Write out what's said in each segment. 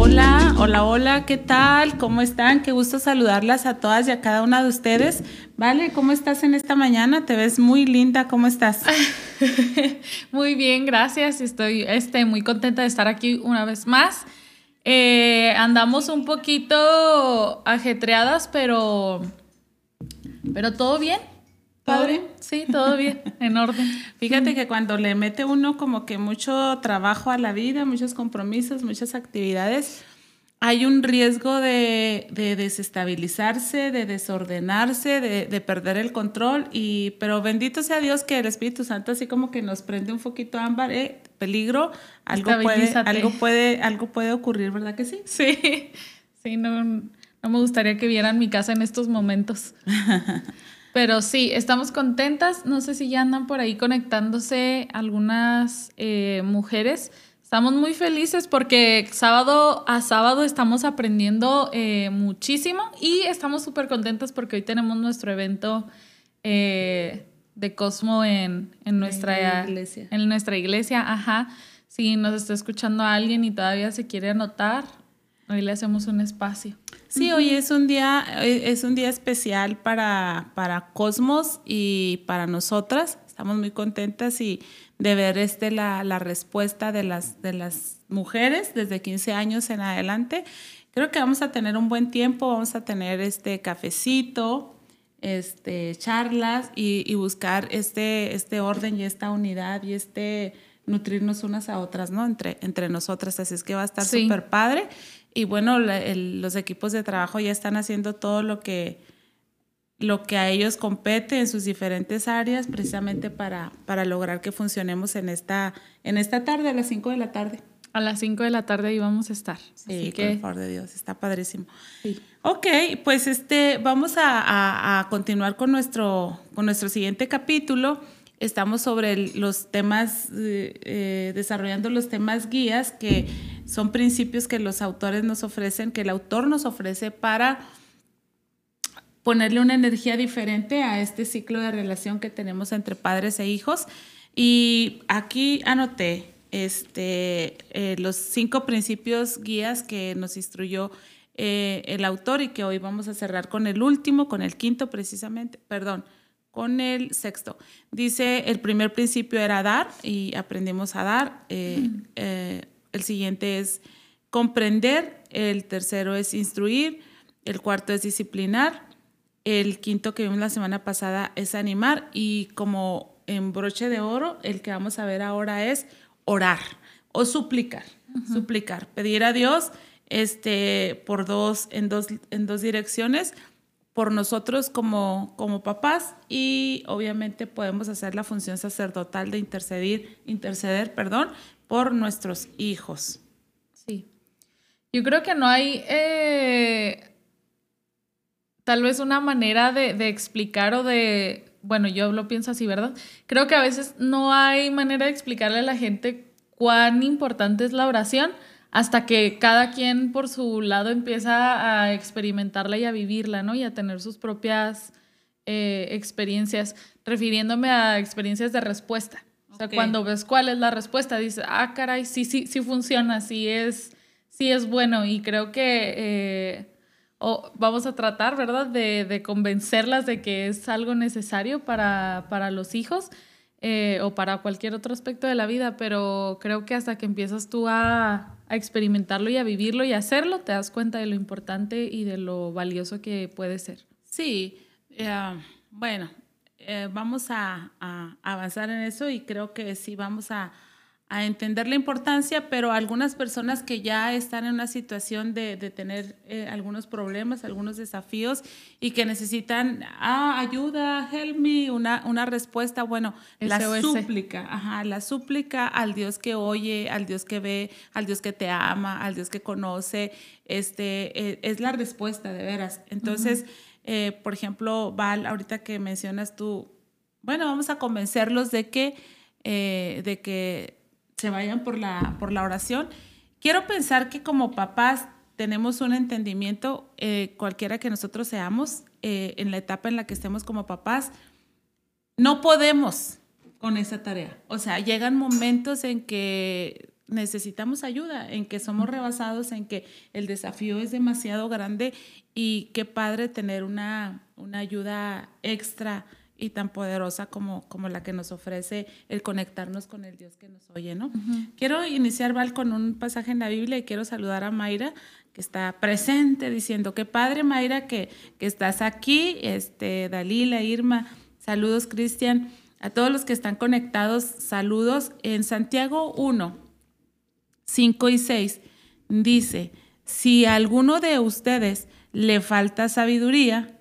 Hola, hola, hola, ¿qué tal? ¿Cómo están? Qué gusto saludarlas a todas y a cada una de ustedes. Vale, ¿cómo estás en esta mañana? Te ves muy linda, ¿cómo estás? muy bien, gracias. Estoy este, muy contenta de estar aquí una vez más. Eh, andamos un poquito ajetreadas, pero, pero todo bien. ¿Padre? Sí, todo bien, en orden. Fíjate que cuando le mete uno como que mucho trabajo a la vida, muchos compromisos, muchas actividades, hay un riesgo de, desestabilizarse, de desordenarse, de, perder el control. Y, pero bendito sea Dios que el Espíritu Santo así como que nos prende un poquito ámbar, eh, peligro, algo puede, algo, puede, algo puede ocurrir, ¿verdad que sí? Sí, sí, no, no me gustaría que vieran mi casa en estos momentos. Pero sí, estamos contentas. No sé si ya andan por ahí conectándose algunas eh, mujeres. Estamos muy felices porque sábado a sábado estamos aprendiendo eh, muchísimo y estamos súper contentas porque hoy tenemos nuestro evento eh, de Cosmo en, nuestra iglesia. En nuestra iglesia, ajá. Si nos está escuchando alguien y todavía se quiere anotar, hoy le hacemos un espacio. Sí, hoy es un día, eh, es un día especial para, para Cosmos y para nosotras. Estamos muy contentas y de ver este, la, la respuesta de las, de las mujeres desde 15 años en adelante. Creo que vamos a tener un buen tiempo, vamos a tener este cafecito, este, charlas y, y buscar este, este orden y esta unidad y este nutrirnos unas a otras, ¿no? Entre, entre nosotras. Así es que va a estar súper padre. Y bueno, los equipos de trabajo ya están haciendo todo lo que, lo que a ellos compete en sus diferentes áreas, precisamente para, para lograr que funcionemos en esta, en esta tarde, a las 5 de la tarde. A las 5 de la tarde ahí vamos a estar. Sí, que... por favor de Dios, está padrísimo. Sí. Ok, pues este, vamos a, a, continuar con nuestro, con nuestro siguiente capítulo estamos sobre los temas, eh, eh, desarrollando los temas guías, que son principios que los autores nos ofrecen, que el autor nos ofrece para ponerle una energía diferente a este ciclo de relación que tenemos entre padres e hijos. Y aquí anoté este, eh, los cinco principios guías que nos instruyó el autor y que hoy vamos a cerrar con el último, con el quinto precisamente, perdón, con el sexto. Dice, el primer principio era dar y aprendimos a dar. Eh, eh, el siguiente es comprender. El tercero es instruir. El cuarto es disciplinar. El quinto que vimos la semana pasada es animar. Y como en broche de oro, el que vamos a ver ahora es orar o suplicar. Suplicar. Pedir a Dios este, por dos, en, dos, en dos direcciones por nosotros como, como papás y obviamente podemos hacer la función sacerdotal de interceder, interceder perdón, por nuestros hijos. Sí. Yo creo que no hay eh, tal vez una manera de, de explicar o de, bueno, yo lo pienso así, ¿verdad? Creo que a veces no hay manera de explicarle a la gente cuán importante es la oración hasta que cada quien por su lado empieza a experimentarla y a vivirla, ¿no? Y a tener sus propias eh, experiencias, refiriéndome a experiencias de respuesta. O sea, cuando ves cuál es la respuesta, dices, ah, caray, sí, sí, sí funciona, sí es, sí es bueno. Y creo que eh, vamos a tratar, ¿verdad?, de, de, convencerlas de que es algo necesario para, para los hijos. Eh, o para cualquier otro aspecto de la vida, pero creo que hasta que empiezas tú a, a experimentarlo y a vivirlo y hacerlo, te das cuenta de lo importante y de lo valioso que puede ser. Sí, eh, bueno, eh, vamos a, avanzar en eso y creo que sí vamos a, a entender la importancia, pero algunas personas que ya están en una situación de, de tener eh, algunos problemas, algunos desafíos y que necesitan ah, ayuda, help me, una, una respuesta, bueno, la súplica, ajá, la súplica al Dios que oye, al Dios que ve, al Dios que te ama, al Dios que conoce, este, eh, es la respuesta de veras. Entonces, Eh, por ejemplo, Val, ahorita que mencionas tú, bueno, vamos a convencerlos de que, de que se vayan por la, por la oración. Quiero pensar que como papás tenemos un entendimiento, eh, cualquiera que nosotros seamos, en la etapa en la que estemos como papás, no podemos con esa tarea. O sea, llegan momentos en que necesitamos ayuda, en que somos rebasados, en que el desafío es demasiado grande y qué padre tener una, una ayuda extra y tan poderosa como, como la que nos ofrece el conectarnos con el Dios que nos oye, ¿no? Quiero iniciar, Val, con un pasaje en la Biblia y quiero saludar a Mayra, que está presente, diciendo, qué padre, Mayra, que, que estás aquí, este, Dalila, Irma, saludos, Cristian, a todos los que están conectados, saludos. En Santiago 1, 5 y 6 dice, si a alguno de ustedes le falta sabiduría,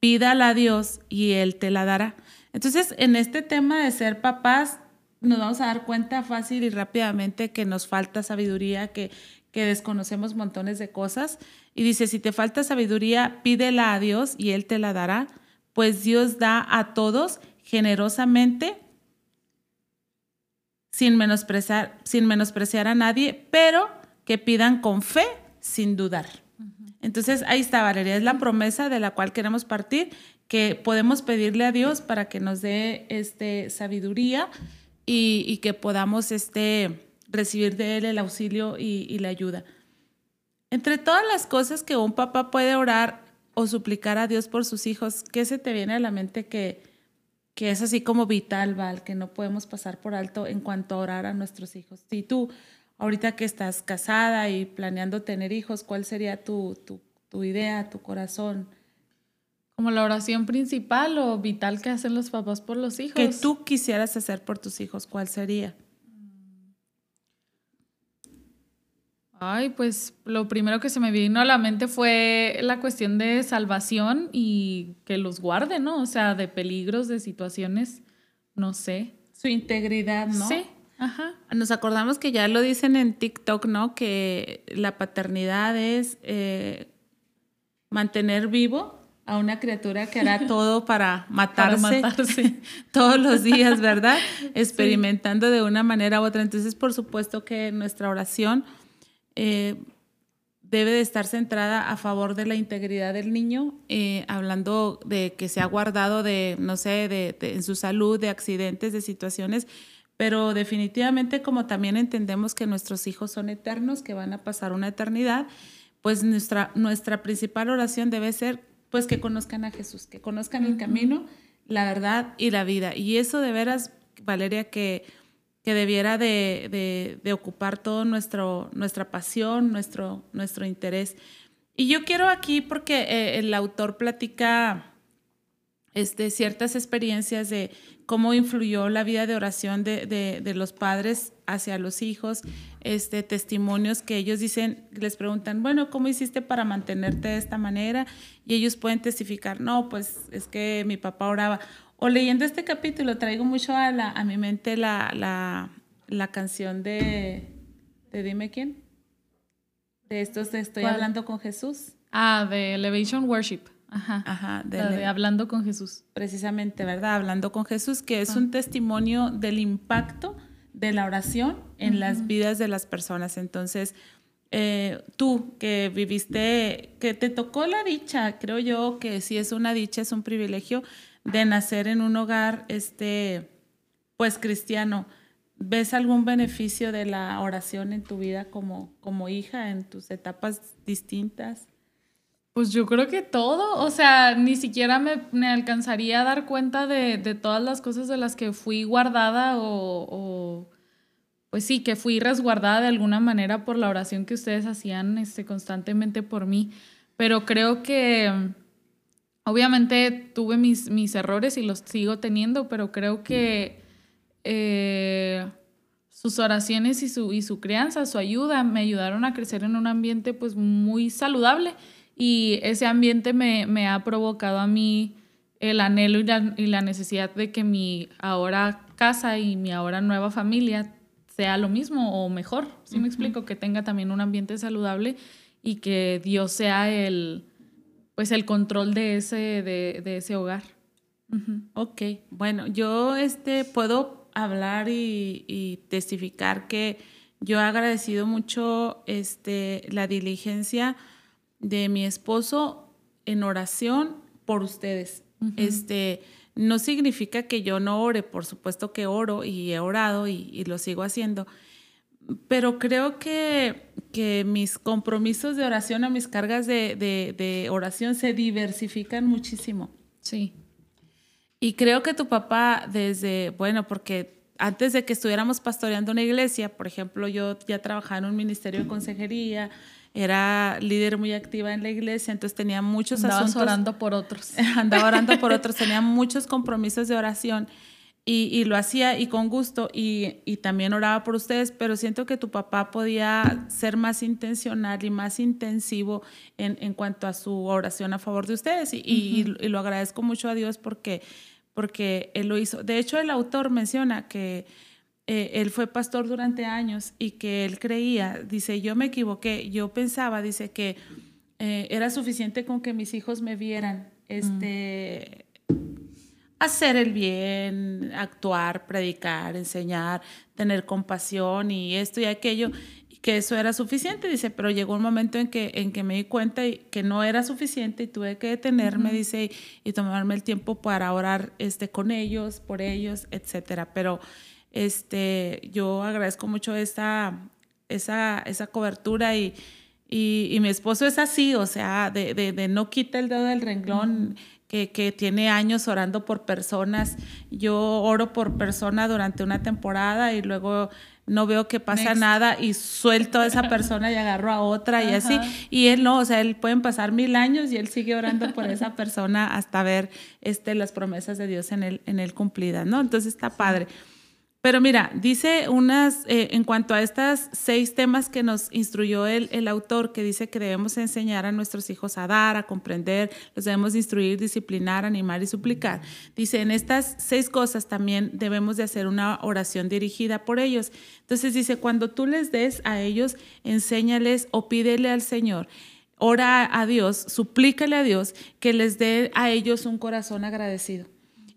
pídala a Dios y Él te la dará. Entonces, en este tema de ser papás, nos vamos a dar cuenta fácil y rápidamente que nos falta sabiduría, que, que desconocemos montones de cosas. Y dice, si te falta sabiduría, pídela a Dios y Él te la dará, pues Dios da a todos generosamente, sin menospreciar, sin menospreciar a nadie, pero que pidan con fe, sin dudar. Entonces, ahí está, Valeria, es la promesa de la cual queremos partir, que podemos pedirle a Dios para que nos dé este, sabiduría y, que podamos este, recibir de Él el auxilio y, la ayuda. Entre todas las cosas que un papá puede orar o suplicar a Dios por sus hijos, ¿qué se te viene a la mente que, que es así como vital, Val, que no podemos pasar por alto en cuanto a orar a nuestros hijos? Si tú ahorita que estás casada y planeando tener hijos, ¿cuál sería tu, tu, idea, tu corazón? ¿Como la oración principal o vital que hacen los papás por los hijos? Que tú quisieras hacer por tus hijos, ¿cuál sería? Ay, pues lo primero que se me vino a la mente fue la cuestión de salvación y que los guarde, ¿no? O sea, de peligros, de situaciones, no sé. Su integridad, ¿no? Sí, Ajá. Nos acordamos que ya lo dicen en TikTok, ¿no? Que la paternidad es eh, mantener vivo a una criatura que hará todo para matarse, todos los días, ¿verdad? Experimentando de una manera u otra. Entonces, por supuesto que nuestra oración eh, debe de estar centrada a favor de la integridad del niño, eh, hablando de que se ha guardado de, no sé, de, en su salud, de accidentes, de situaciones pero definitivamente como también entendemos que nuestros hijos son eternos, que van a pasar una eternidad, pues nuestra, nuestra principal oración debe ser pues que conozcan a Jesús, que conozcan el camino, la verdad y la vida. Y eso de veras, Valeria, que, que debiera de, de, ocupar todo nuestro, nuestra pasión, nuestro, nuestro interés. Y yo quiero aquí, porque eh, el autor platica este, ciertas experiencias de cómo influyó la vida de oración de, los padres hacia los hijos, este, testimonios que ellos dicen, les preguntan, bueno, ¿cómo hiciste para mantenerte de esta manera? Y ellos pueden testificar, no, pues es que mi papá oraba. O leyendo este capítulo, traigo mucho a, la, a mi mente la, la, la canción de, de Dime quién. De estos de Estoy hablando con Jesús. Ah, de Elevation Worship. Ajá. Ajá de, hablando con Jesús. Precisamente, ¿verdad? Hablando con Jesús, que es un testimonio del impacto de la oración en las vidas de las personas. Entonces, eh, tú que viviste, que te tocó la dicha, creo yo que si es una dicha, es un privilegio de nacer en un hogar, este, pues cristiano. ¿Ves algún beneficio de la oración en tu vida como, como hija, en tus etapas distintas? Pues yo creo que todo, o sea, ni siquiera me, alcanzaría a dar cuenta de, todas las cosas de las que fui guardada o, pues sí, que fui resguardada de alguna manera por la oración que ustedes hacían este, constantemente por mí. Pero creo que obviamente tuve mis, mis errores y los sigo teniendo, pero creo que eh, sus oraciones y su, y su crianza, su ayuda, me ayudaron a crecer en un ambiente pues muy saludable y ese ambiente me, ha provocado a mí el anhelo y la, necesidad de que mi ahora casa y mi ahora nueva familia sea lo mismo o mejor. ¿Sí me explico? Que tenga también un ambiente saludable y que Dios sea el, pues el control de ese, de, ese hogar. Ok, bueno, yo este, puedo hablar y, testificar que yo he agradecido mucho este, la diligencia de mi esposo en oración por ustedes. Este no significa que yo no ore, por supuesto que oro y he orado y, lo sigo haciendo, pero creo que, que, mis compromisos de oración o mis cargas de, de, oración se diversifican muchísimo. Sí. Y creo que tu papá desde, bueno, porque antes de que estuviéramos pastoreando una iglesia, por ejemplo, yo ya trabajaba en un ministerio de consejería, era líder muy activa en la iglesia, entonces tenía muchos Andabas orando por otros. Andaba orando por otros, tenía muchos compromisos de oración y, lo hacía y con gusto y, también oraba por ustedes, pero siento que tu papá podía ser más intencional y más intensivo en, en cuanto a su oración a favor de ustedes y, y, lo agradezco mucho a Dios porque, porque él lo hizo. De hecho, el autor menciona que eh, él fue pastor durante años y que él creía, dice, yo me equivoqué, yo pensaba, dice que eh, era suficiente con que mis hijos me vieran, este, hacer el bien, actuar, predicar, enseñar, tener compasión y esto y aquello, y que eso era suficiente, dice, pero llegó un momento en que, en que me di cuenta que no era suficiente y tuve que detenerme, dice, y, tomarme el tiempo para orar este, con ellos, por ellos, etcétera, pero este, yo agradezco mucho esa, esa, esa cobertura y, y, mi esposo es así, o sea, de, de, no quita el dedo del renglón. Que, que, tiene años orando por personas. Yo oro por persona durante una temporada y luego no veo que pasa nada y suelto a esa persona y agarro a otra y así. Y él no, o sea, él pueden pasar mil años y él sigue orando por esa persona hasta ver este, las promesas de Dios en él, en él cumplidas, ¿no? Entonces está padre. Pero mira, dice unas, eh, en cuanto a estas seis temas que nos instruyó el, el, autor, que dice que debemos enseñar a nuestros hijos a dar, a comprender, los debemos instruir, disciplinar, animar y suplicar. Dice, en estas seis cosas también debemos de hacer una oración dirigida por ellos. Entonces dice, cuando tú les des a ellos, enséñales o pídele al Señor ora a Dios, suplícale a Dios que les dé a ellos un corazón agradecido.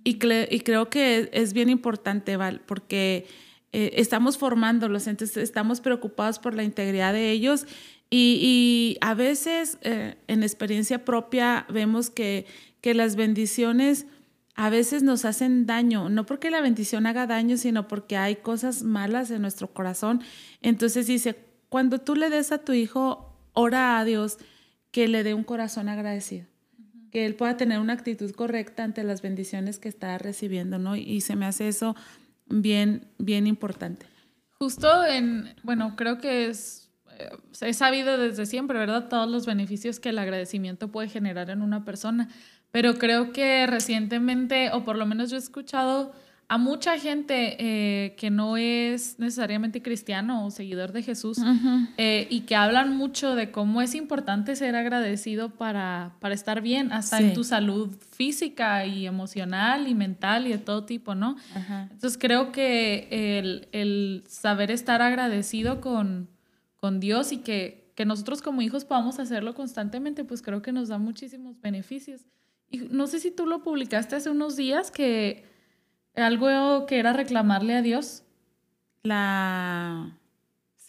Y, creo que es bien importante, Val, porque eh, estamos formándolos, entonces estamos preocupados por la integridad de ellos y, a veces eh, en experiencia propia vemos que, que las bendiciones a veces nos hacen daño, no porque la bendición haga daño, sino porque hay cosas malas en nuestro corazón. Entonces dice, cuando tú le des a tu hijo, ora a Dios que le dé un corazón agradecido que él pueda tener una actitud correcta ante las bendiciones que está recibiendo, ¿no? Y se me hace eso bien, bien importante. Justo en, bueno, creo que es, eh, he sabido desde siempre, ¿verdad? Todos los beneficios que el agradecimiento puede generar en una persona, pero creo que recientemente, o por lo menos yo he escuchado a mucha gente eh, que no es necesariamente cristiano o seguidor de Jesús eh, y que hablan mucho de cómo es importante ser agradecido para, para estar bien, hasta en tu salud física y emocional y mental y de todo tipo, ¿no? Entonces creo que el, el, saber estar agradecido con, con Dios y que, que nosotros como hijos podamos hacerlo constantemente, pues creo que nos da muchísimos beneficios. Y no sé si tú lo publicaste hace unos días que algo que era reclamarle a Dios. La...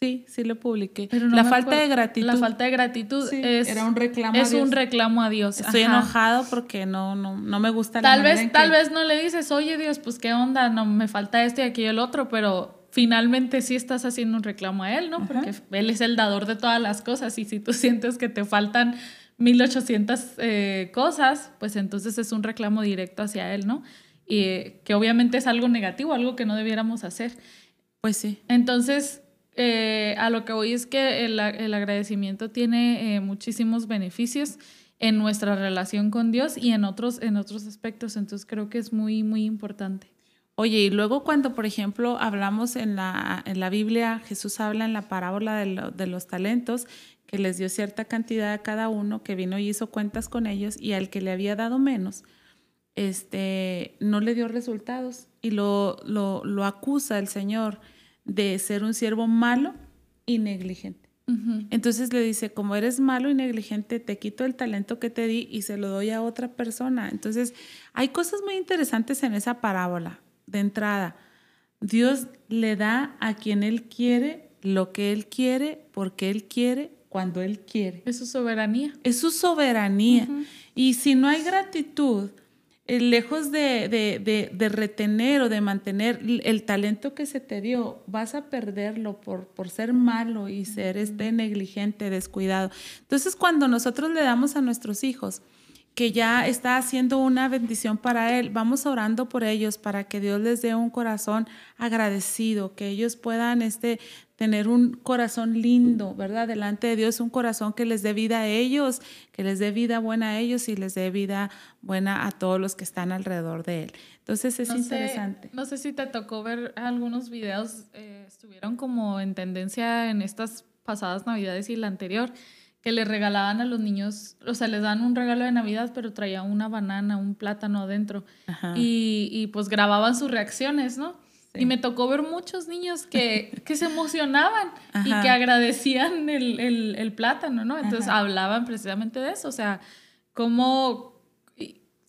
Sí, sí lo publiqué. la falta de gratitud. La falta de gratitud es, era un reclamo es un reclamo a Dios. Estoy enojado porque no, no, no me gusta tal vez Tal vez no le dices, oye Dios, pues qué onda, no me falta esto y aquello el otro, pero finalmente sí estás haciendo un reclamo a Él, ¿no? Porque Él es el dador de todas las cosas y si tú sientes que te faltan 1800 eh, cosas, pues entonces es un reclamo directo hacia Él, ¿no? Y que obviamente es algo negativo, algo que no debiéramos hacer. Pues sí. Entonces, eh, a lo que voy es que el, agradecimiento tiene eh, muchísimos beneficios en nuestra relación con Dios y en otros, en otros aspectos. Entonces, creo que es muy, muy importante. Oye, y luego cuando, por ejemplo, hablamos en la, en la Biblia, Jesús habla en la parábola de, de los talentos, que les dio cierta cantidad a cada uno, que vino y hizo cuentas con ellos, y al que le había dado menos, este, no le dio resultados y lo, lo, acusa el Señor de ser un siervo malo y negligente. Entonces le dice, como eres malo y negligente, te quito el talento que te di y se lo doy a otra persona. Entonces, hay cosas muy interesantes en esa parábola. De entrada, Dios le da a quien Él quiere lo que Él quiere, porque Él quiere, cuando Él quiere. Es su soberanía. Es su soberanía. Y si no hay gratitud, lejos de, retener o de mantener el talento que se te dio, vas a perderlo por, por ser malo y ser este negligente, descuidado. Entonces, cuando nosotros le damos a nuestros hijos, que ya está haciendo una bendición para Él. Vamos orando por ellos para que Dios les dé un corazón agradecido, que ellos puedan este, tener un corazón lindo, ¿verdad? Delante de Dios, un corazón que les dé vida a ellos, que les dé vida buena a ellos y les dé vida buena a todos los que están alrededor de Él. Entonces es interesante. no sé si te tocó ver algunos videos, eh, estuvieron como en tendencia en estas pasadas navidades y la anterior, que le regalaban a los niños, o sea, les dan un regalo de Navidad, pero traía una banana, un plátano adentro. Y, y pues grababan sus reacciones, ¿no? Y me tocó ver muchos niños que, que se emocionaban y que agradecían el, el, el plátano, ¿no? Entonces hablaban precisamente de eso, o sea, cómo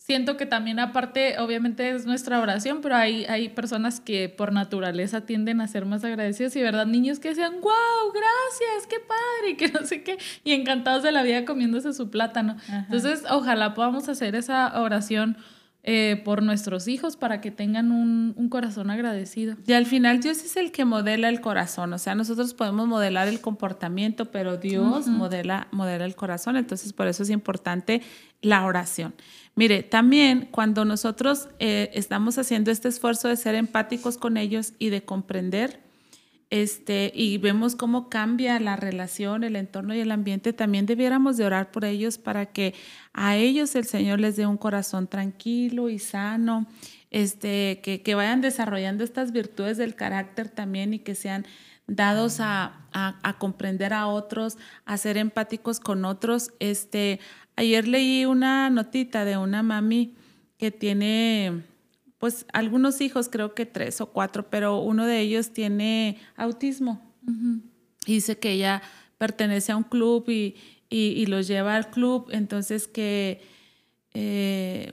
siento que también aparte, obviamente es nuestra oración, pero hay, hay personas que por naturaleza tienden a ser más agradecidos y, ¿verdad? Niños que decían, wow, gracias, qué padre, y que no sé qué, y encantados de la vida comiéndose su plátano. Entonces, ojalá podamos hacer esa oración eh, por nuestros hijos para que tengan un, un, corazón agradecido. Y al final Dios es el que modela el corazón, o sea, nosotros podemos modelar el comportamiento, pero Dios modela, modela el corazón, entonces por eso es importante la oración. Mire, también cuando nosotros eh, estamos haciendo este esfuerzo de ser empáticos con ellos y de comprender, este, y vemos cómo cambia la relación, el entorno y el ambiente, también debiéramos de orar por ellos para que a ellos el Señor les dé un corazón tranquilo y sano, este, que, que vayan desarrollando estas virtudes del carácter también y que sean dados a, a, comprender a otros, a ser empáticos con otros. Este, ayer leí una notita de una mami que tiene pues algunos hijos, creo que tres o cuatro, pero uno de ellos tiene autismo. Y dice que ella pertenece a un club y, y, los lleva al club, entonces que eh,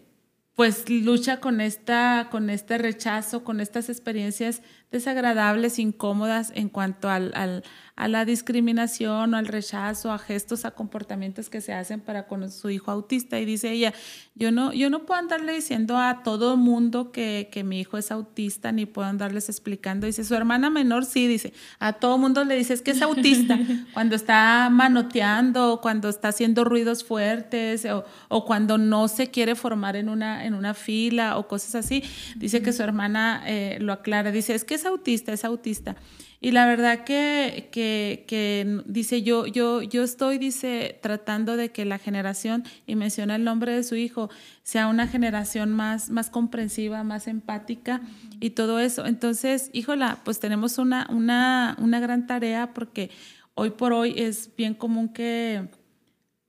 pues lucha con, esta, con este rechazo, con estas experiencias desagradables, incómodas en cuanto al, al, a la discriminación o al rechazo, a gestos, a comportamientos que se hacen para con su hijo autista. Y dice ella, yo no, yo no puedo andarle diciendo a todo mundo que, que mi hijo es autista, ni puedo andarles explicando. Dice, su hermana menor sí, dice, a todo mundo le dice, es que es autista, cuando está manoteando, cuando está haciendo ruidos fuertes, o, o cuando no se quiere formar en una, en una fila o cosas así. Dice que su hermana eh, lo aclara, dice, es que es autista, es autista. Y la verdad que, que, que, dice, yo, yo, yo estoy, dice, tratando de que la generación, y menciona el nombre de su hijo, sea una generación más, más comprensiva, más empática y todo eso. Entonces, híjola, pues tenemos una, una, una gran tarea porque hoy por hoy es bien común que,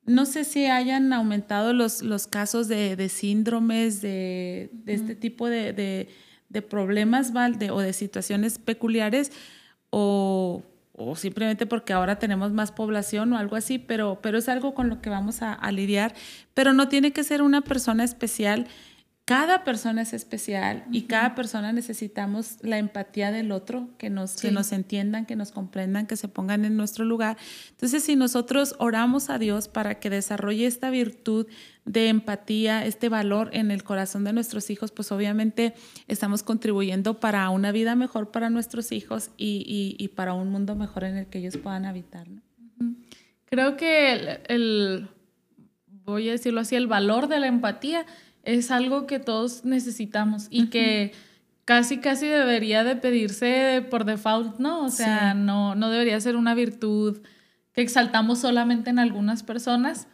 no sé si hayan aumentado los, los casos de, de síndromes, de, de, este tipo de, de problemas ¿vale? o de situaciones peculiares, o, simplemente porque ahora tenemos más población o algo así, pero, pero es algo con lo que vamos a, a lidiar. Pero no tiene que ser una persona especial cada persona es especial y cada persona necesitamos la empatía del otro, que nos, que nos entiendan, que nos comprendan, que se pongan en nuestro lugar. Entonces, si nosotros oramos a Dios para que desarrolle esta virtud de empatía, este valor en el corazón de nuestros hijos, pues obviamente estamos contribuyendo para una vida mejor para nuestros hijos y, para un mundo mejor en el que ellos puedan habitar. Creo que el, voy a decirlo así, el valor de la empatía es algo que todos necesitamos y que casi, casi debería de pedirse por default, ¿no? O sea, no, no debería ser una virtud que exaltamos solamente en algunas personas.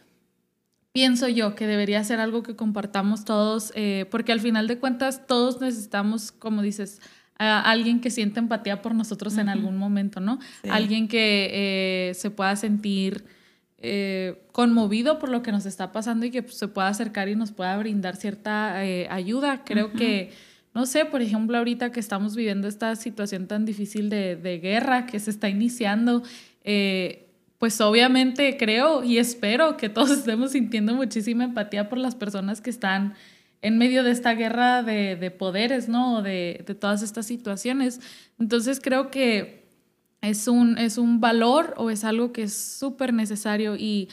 Pienso yo que debería ser algo que compartamos todos, eh, porque al final de cuentas todos necesitamos, como dices, a alguien que sienta empatía por nosotros en algún momento, ¿no? Alguien que eh, se pueda sentir eh, conmovido por lo que nos está pasando y que pues, se pueda acercar y nos pueda brindar cierta eh, ayuda. Creo que, no sé, por ejemplo, ahorita que estamos viviendo esta situación tan difícil de, guerra que se está iniciando, eh, pues obviamente creo y espero que todos estemos sintiendo muchísima empatía por las personas que están en medio de esta guerra de, poderes, ¿no? De, de, todas estas situaciones. Entonces creo que es un, es un valor o es algo que es súper necesario y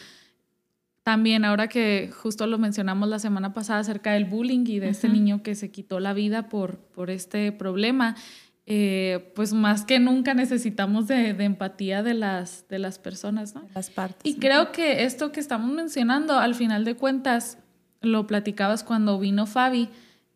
también ahora que justo lo mencionamos la semana pasada acerca del bullying y de este niño que se quitó la vida por, por este problema, eh, pues más que nunca necesitamos de, empatía de las, de las personas, ¿no? Las partes. Y creo que esto que estamos mencionando, al final de cuentas, lo platicabas cuando vino Fabi,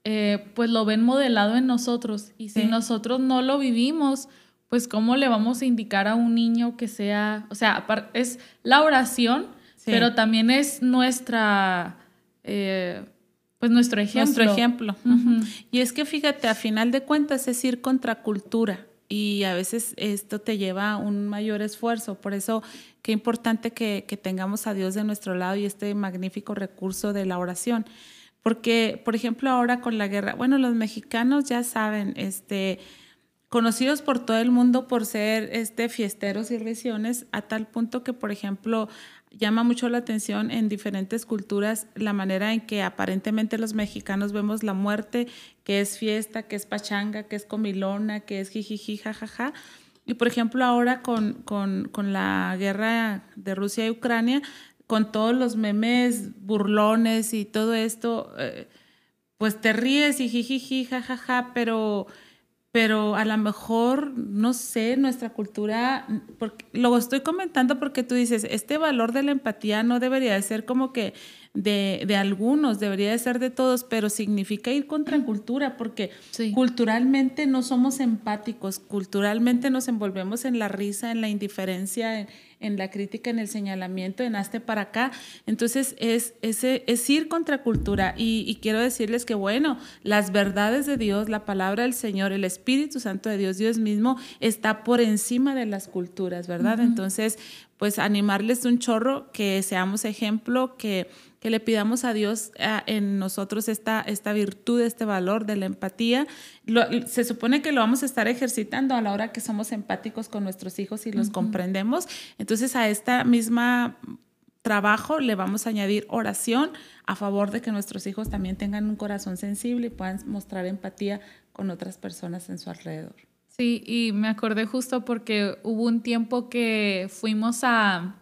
eh, pues lo ven modelado en nosotros. Y si nosotros no lo vivimos, pues cómo le vamos a indicar a un niño que sea, o sea, es la oración, pero también es nuestra, eh, pues nuestro ejemplo. Nuestro ejemplo. Y es que fíjate, a final de cuentas es ir contra cultura y a veces esto te lleva a un mayor esfuerzo. Por eso, qué importante que, que tengamos a Dios de nuestro lado y este magnífico recurso de la oración. Porque, por ejemplo, ahora con la guerra, bueno, los mexicanos ya saben, este, conocidos por todo el mundo por ser este, fiesteros y risiones, a tal punto que, por ejemplo, llama mucho la atención en diferentes culturas la manera en que aparentemente los mexicanos vemos la muerte, que es fiesta, que es pachanga, que es comilona, que es jijiji, jajaja. Y por ejemplo ahora con, con, con la guerra de Rusia y Ucrania, con todos los memes burlones y todo esto, eh, pues te ríes y jijiji, jajaja, pero pero a lo mejor, no sé, nuestra cultura, porque, lo estoy comentando porque tú dices, este valor de la empatía no debería de ser como que de, de algunos, debería de ser de todos, pero significa ir contra cultura porque culturalmente no somos empáticos, culturalmente nos envolvemos en la risa, en la indiferencia, en, en la crítica, en el señalamiento, en hazte para acá. Entonces es, es, es ir contra cultura y, y, quiero decirles que, bueno, las verdades de Dios, la palabra del Señor, el Espíritu Santo de Dios, Dios mismo, está por encima de las culturas, ¿verdad? Entonces, pues animarles un chorro, que seamos ejemplo, que que le pidamos a Dios eh, en nosotros esta, esta virtud, este valor de la empatía. se supone que lo vamos a estar ejercitando a la hora que somos empáticos con nuestros hijos y los comprendemos. Entonces a esta misma trabajo le vamos a añadir oración a favor de que nuestros hijos también tengan un corazón sensible y puedan mostrar empatía con otras personas en su alrededor. Sí, y me acordé justo porque hubo un tiempo que fuimos a,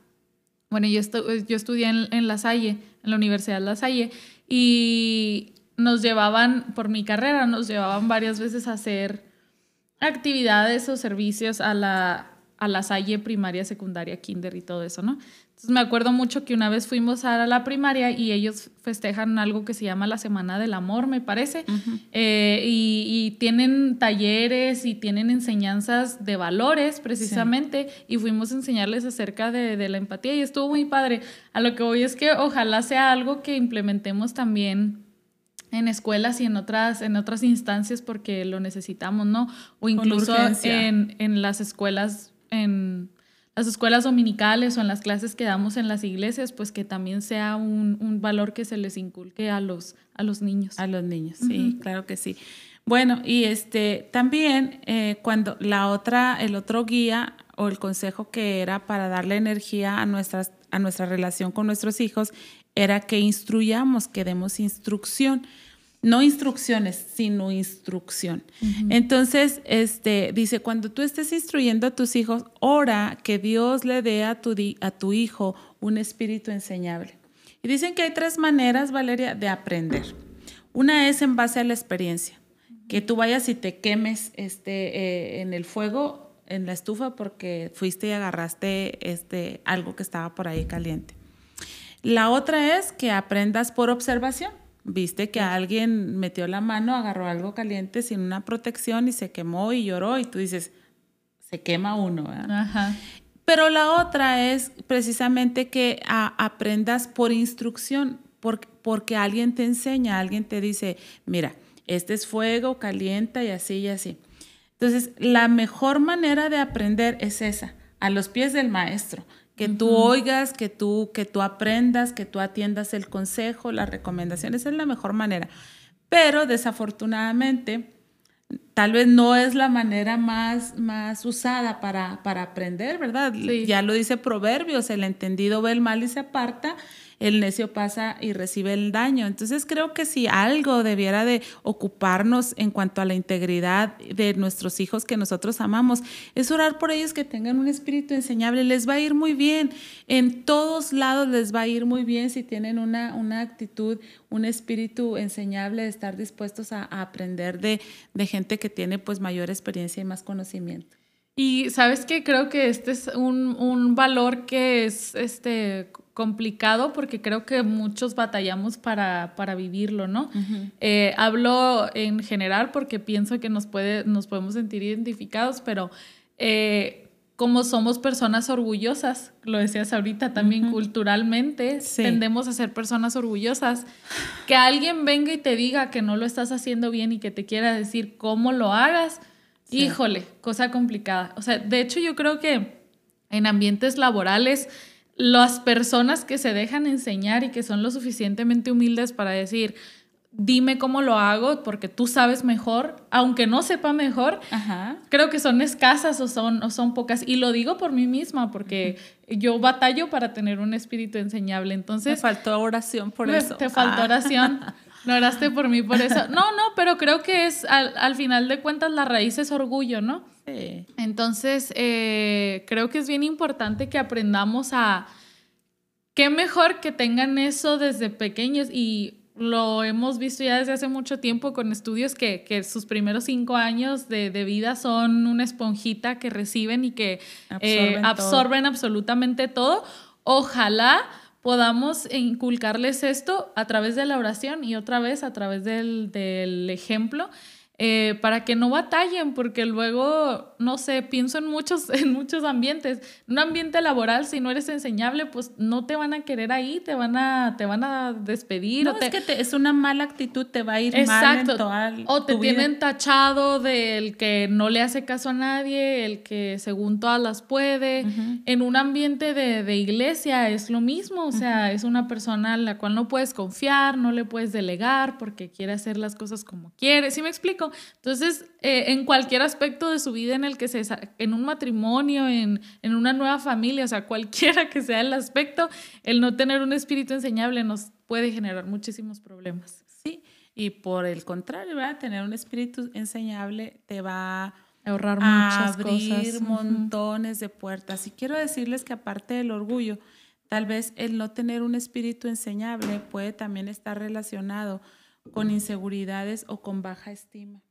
bueno, yo, yo estudié en, en La Salle, en la Universidad La Salle, y nos llevaban, por mi carrera, nos llevaban varias veces a hacer actividades o servicios a la, a la Salle primaria, secundaria, kinder y todo eso, ¿no? Entonces me acuerdo mucho que una vez fuimos a la primaria y ellos festejan algo que se llama la Semana del Amor, me parece, eh, y, tienen talleres y tienen enseñanzas de valores precisamente, y fuimos a enseñarles acerca de, de, la empatía y estuvo muy padre. A lo que voy es que ojalá sea algo que implementemos también en escuelas y en otras, en otras instancias porque lo necesitamos, ¿no? O incluso en, en las escuelas, en las escuelas dominicales o en las clases que damos en las iglesias, pues que también sea un, un valor que se les inculque a los, a los niños. A los niños, sí, claro que sí. Bueno, y este también eh, cuando la otra, el otro guía o el consejo que era para darle energía a, nuestras, a nuestra relación con nuestros hijos era que instruyamos, que demos instrucción no instrucciones, sino instrucción. Entonces, este, dice, cuando tú estés instruyendo a tus hijos, ora que Dios le dé a tu, a tu hijo un espíritu enseñable. Y dicen que hay tres maneras, Valeria, de aprender. Una es en base a la experiencia, que tú vayas y te quemes este, eh, en el fuego, en la estufa, porque fuiste y agarraste este, algo que estaba por ahí caliente. La otra es que aprendas por observación Viste que alguien metió la mano, agarró algo caliente sin una protección y se quemó y lloró y tú dices, se quema uno. Pero la otra es precisamente que aprendas por instrucción, porque alguien te enseña, alguien te dice, mira, este es fuego, calienta y así y así. Entonces, la mejor manera de aprender es esa, a los pies del maestro que tú oigas, que tú, que tú aprendas, que tú atiendas el consejo, las recomendaciones, es la mejor manera. Pero desafortunadamente, tal vez no es la manera más, más usada para, para aprender, ¿verdad? Ya lo dice Proverbios, el entendido ve el mal y se aparta, el necio pasa y recibe el daño. Entonces creo que si algo debiera de ocuparnos en cuanto a la integridad de nuestros hijos que nosotros amamos, es orar por ellos que tengan un espíritu enseñable. Les va a ir muy bien. En todos lados les va a ir muy bien si tienen una, una actitud, un espíritu enseñable de estar dispuestos a, aprender de, de gente que tiene pues mayor experiencia y más conocimiento. Y sabes que creo que este es un, un valor que es este complicado porque creo que muchos batallamos para, para vivirlo, ¿no? Eh, hablo en general porque pienso que nos, puede, nos podemos sentir identificados, pero eh, como somos personas orgullosas, lo decías ahorita también culturalmente, tendemos a ser personas orgullosas, que alguien venga y te diga que no lo estás haciendo bien y que te quiera decir cómo lo hagas, híjole, cosa complicada. O sea, de hecho yo creo que en ambientes laborales, las personas que se dejan enseñar y que son lo suficientemente humildes para decir, dime cómo lo hago porque tú sabes mejor, aunque no sepa mejor, creo que son escasas o son, o son pocas. Y lo digo por mí misma porque yo batallo para tener un espíritu enseñable. Entonces... Te faltó oración por eso. Te faltó ah. oración. No oraste por mí por eso. No, no, pero creo que es, al, al final de cuentas, la raíz es orgullo, ¿no? Entonces, eh, creo que es bien importante que aprendamos a... Qué mejor que tengan eso desde pequeños y lo hemos visto ya desde hace mucho tiempo con estudios que, que sus primeros cinco años de, de, vida son una esponjita que reciben y que eh, absorben, absolutamente todo. Ojalá podamos inculcarles esto a través de la oración y otra vez a través del, del ejemplo eh, para que no batallen, porque luego, no sé, pienso en muchos, en muchos ambientes. Un ambiente laboral, si no eres enseñable, pues no te van a querer ahí, te van a, te van a despedir. No, o es que es una mala actitud, te va a ir Exacto. mal O te tienen tachado del que no le hace caso a nadie, el que según todas las puede. En un ambiente de, de, iglesia es lo mismo, o sea, es una persona a la cual no puedes confiar, no le puedes delegar porque quiere hacer las cosas como quiere. ¿Sí me explico? Entonces, eh, en cualquier aspecto de su vida en el que se, en un matrimonio, en, en, una nueva familia, o sea, cualquiera que sea el aspecto, el no tener un espíritu enseñable nos puede generar muchísimos problemas. Sí, y por el contrario, ¿verdad? Tener un espíritu enseñable te va a ahorrar muchas abrir montones de puertas. Y quiero decirles que aparte del orgullo, tal vez el no tener un espíritu enseñable puede también estar relacionado con inseguridades o con baja estima.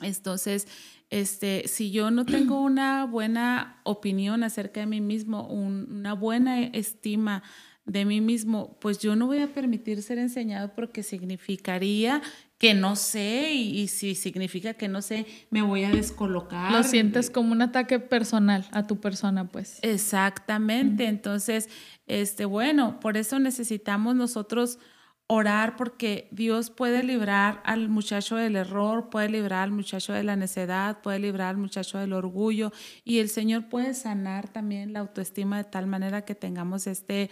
Entonces, este, si yo no tengo una buena opinión acerca de mí mismo, una buena estima de mí mismo, pues yo no voy a permitir ser enseñado porque significaría que no sé y, si significa que no sé, me voy a descolocar. Lo sientes como un ataque personal a tu persona, pues. Exactamente. Entonces, este, bueno, por eso necesitamos nosotros orar porque Dios puede librar al muchacho del error, puede librar al muchacho de la necedad, puede librar al muchacho del orgullo y el Señor puede sanar también la autoestima de tal manera que tengamos este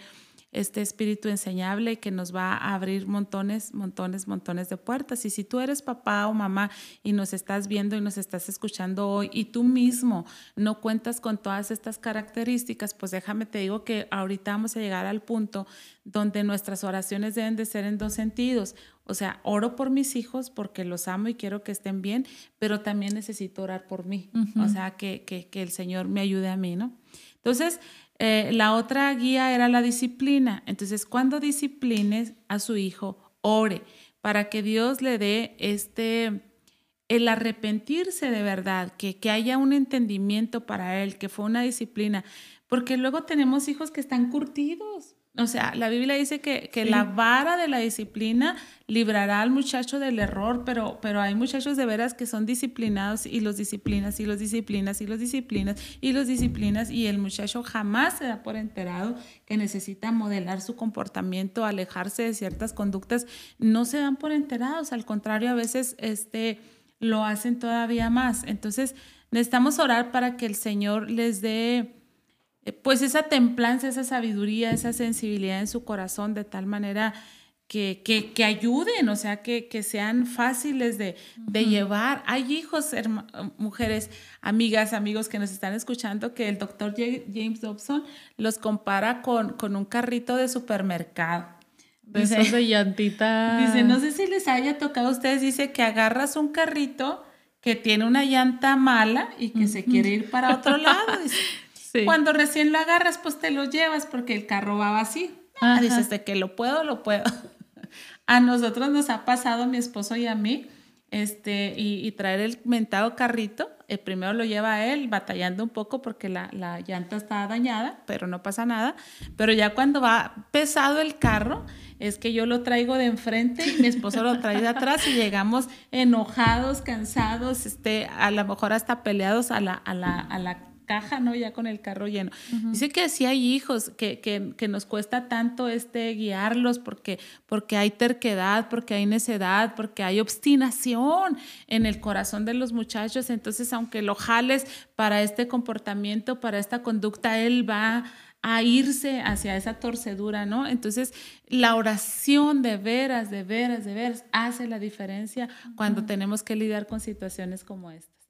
este espíritu enseñable que nos va a abrir montones, montones, montones de puertas. Y si tú eres papá o mamá y nos estás viendo y nos estás escuchando hoy y tú mismo no cuentas con todas estas características, pues déjame te digo que ahorita vamos a llegar al punto donde nuestras oraciones deben de ser en dos sentidos. O sea, oro por mis hijos porque los amo y quiero que estén bien, pero también necesito orar por mí. O sea, que, que, que el Señor me ayude a mí, ¿no? Entonces, eh, la otra guía era la disciplina. Entonces, cuando disciplines a su hijo, ore para que Dios le dé este, el arrepentirse de verdad, que, que haya un entendimiento para él, que fue una disciplina. Porque luego tenemos hijos que están curtidos. O sea, la Biblia dice que, que la vara de la disciplina librará al muchacho del error, pero, pero hay muchachos de veras que son disciplinados y los disciplinas y los disciplinas y los disciplinas y los disciplinas y el muchacho jamás se da por enterado que necesita modelar su comportamiento, alejarse de ciertas conductas, no se dan por enterados, al contrario, a veces este, lo hacen todavía más. Entonces, necesitamos orar para que el Señor les dé pues esa templanza, esa sabiduría, esa sensibilidad en su corazón, de tal manera que, que, que, ayuden, o sea, que, que sean fáciles de, de llevar. Hay hijos, mujeres, amigas, amigos que nos están escuchando, que el doctor James Dobson los compara con, con un carrito de supermercado. Dice, de llantita. Dice, no sé si les haya tocado a ustedes, dice que agarras un carrito que tiene una llanta mala y que se quiere ir para otro lado. Cuando recién lo agarras, pues te lo llevas porque el carro va vacío. Ah, dices, de que lo puedo, lo puedo. A nosotros nos ha pasado, mi esposo y a mí, este, y, traer el mentado carrito. El primero lo lleva él, batallando un poco porque la, la, llanta está dañada, pero no pasa nada. Pero ya cuando va pesado el carro, es que yo lo traigo de enfrente y mi esposo lo trae de atrás y llegamos enojados, cansados, este, a lo mejor hasta peleados a la, a la, a la caja, ¿no? Ya con el carro lleno. Dice que sí hay hijos, que, que, que, nos cuesta tanto este guiarlos porque, porque hay terquedad, porque hay necedad, porque hay obstinación en el corazón de los muchachos. Entonces, aunque lo jales para este comportamiento, para esta conducta, él va a irse hacia esa torcedura, ¿no? Entonces, la oración de veras, de veras, de veras, hace la diferencia cuando tenemos que lidiar con situaciones como esta.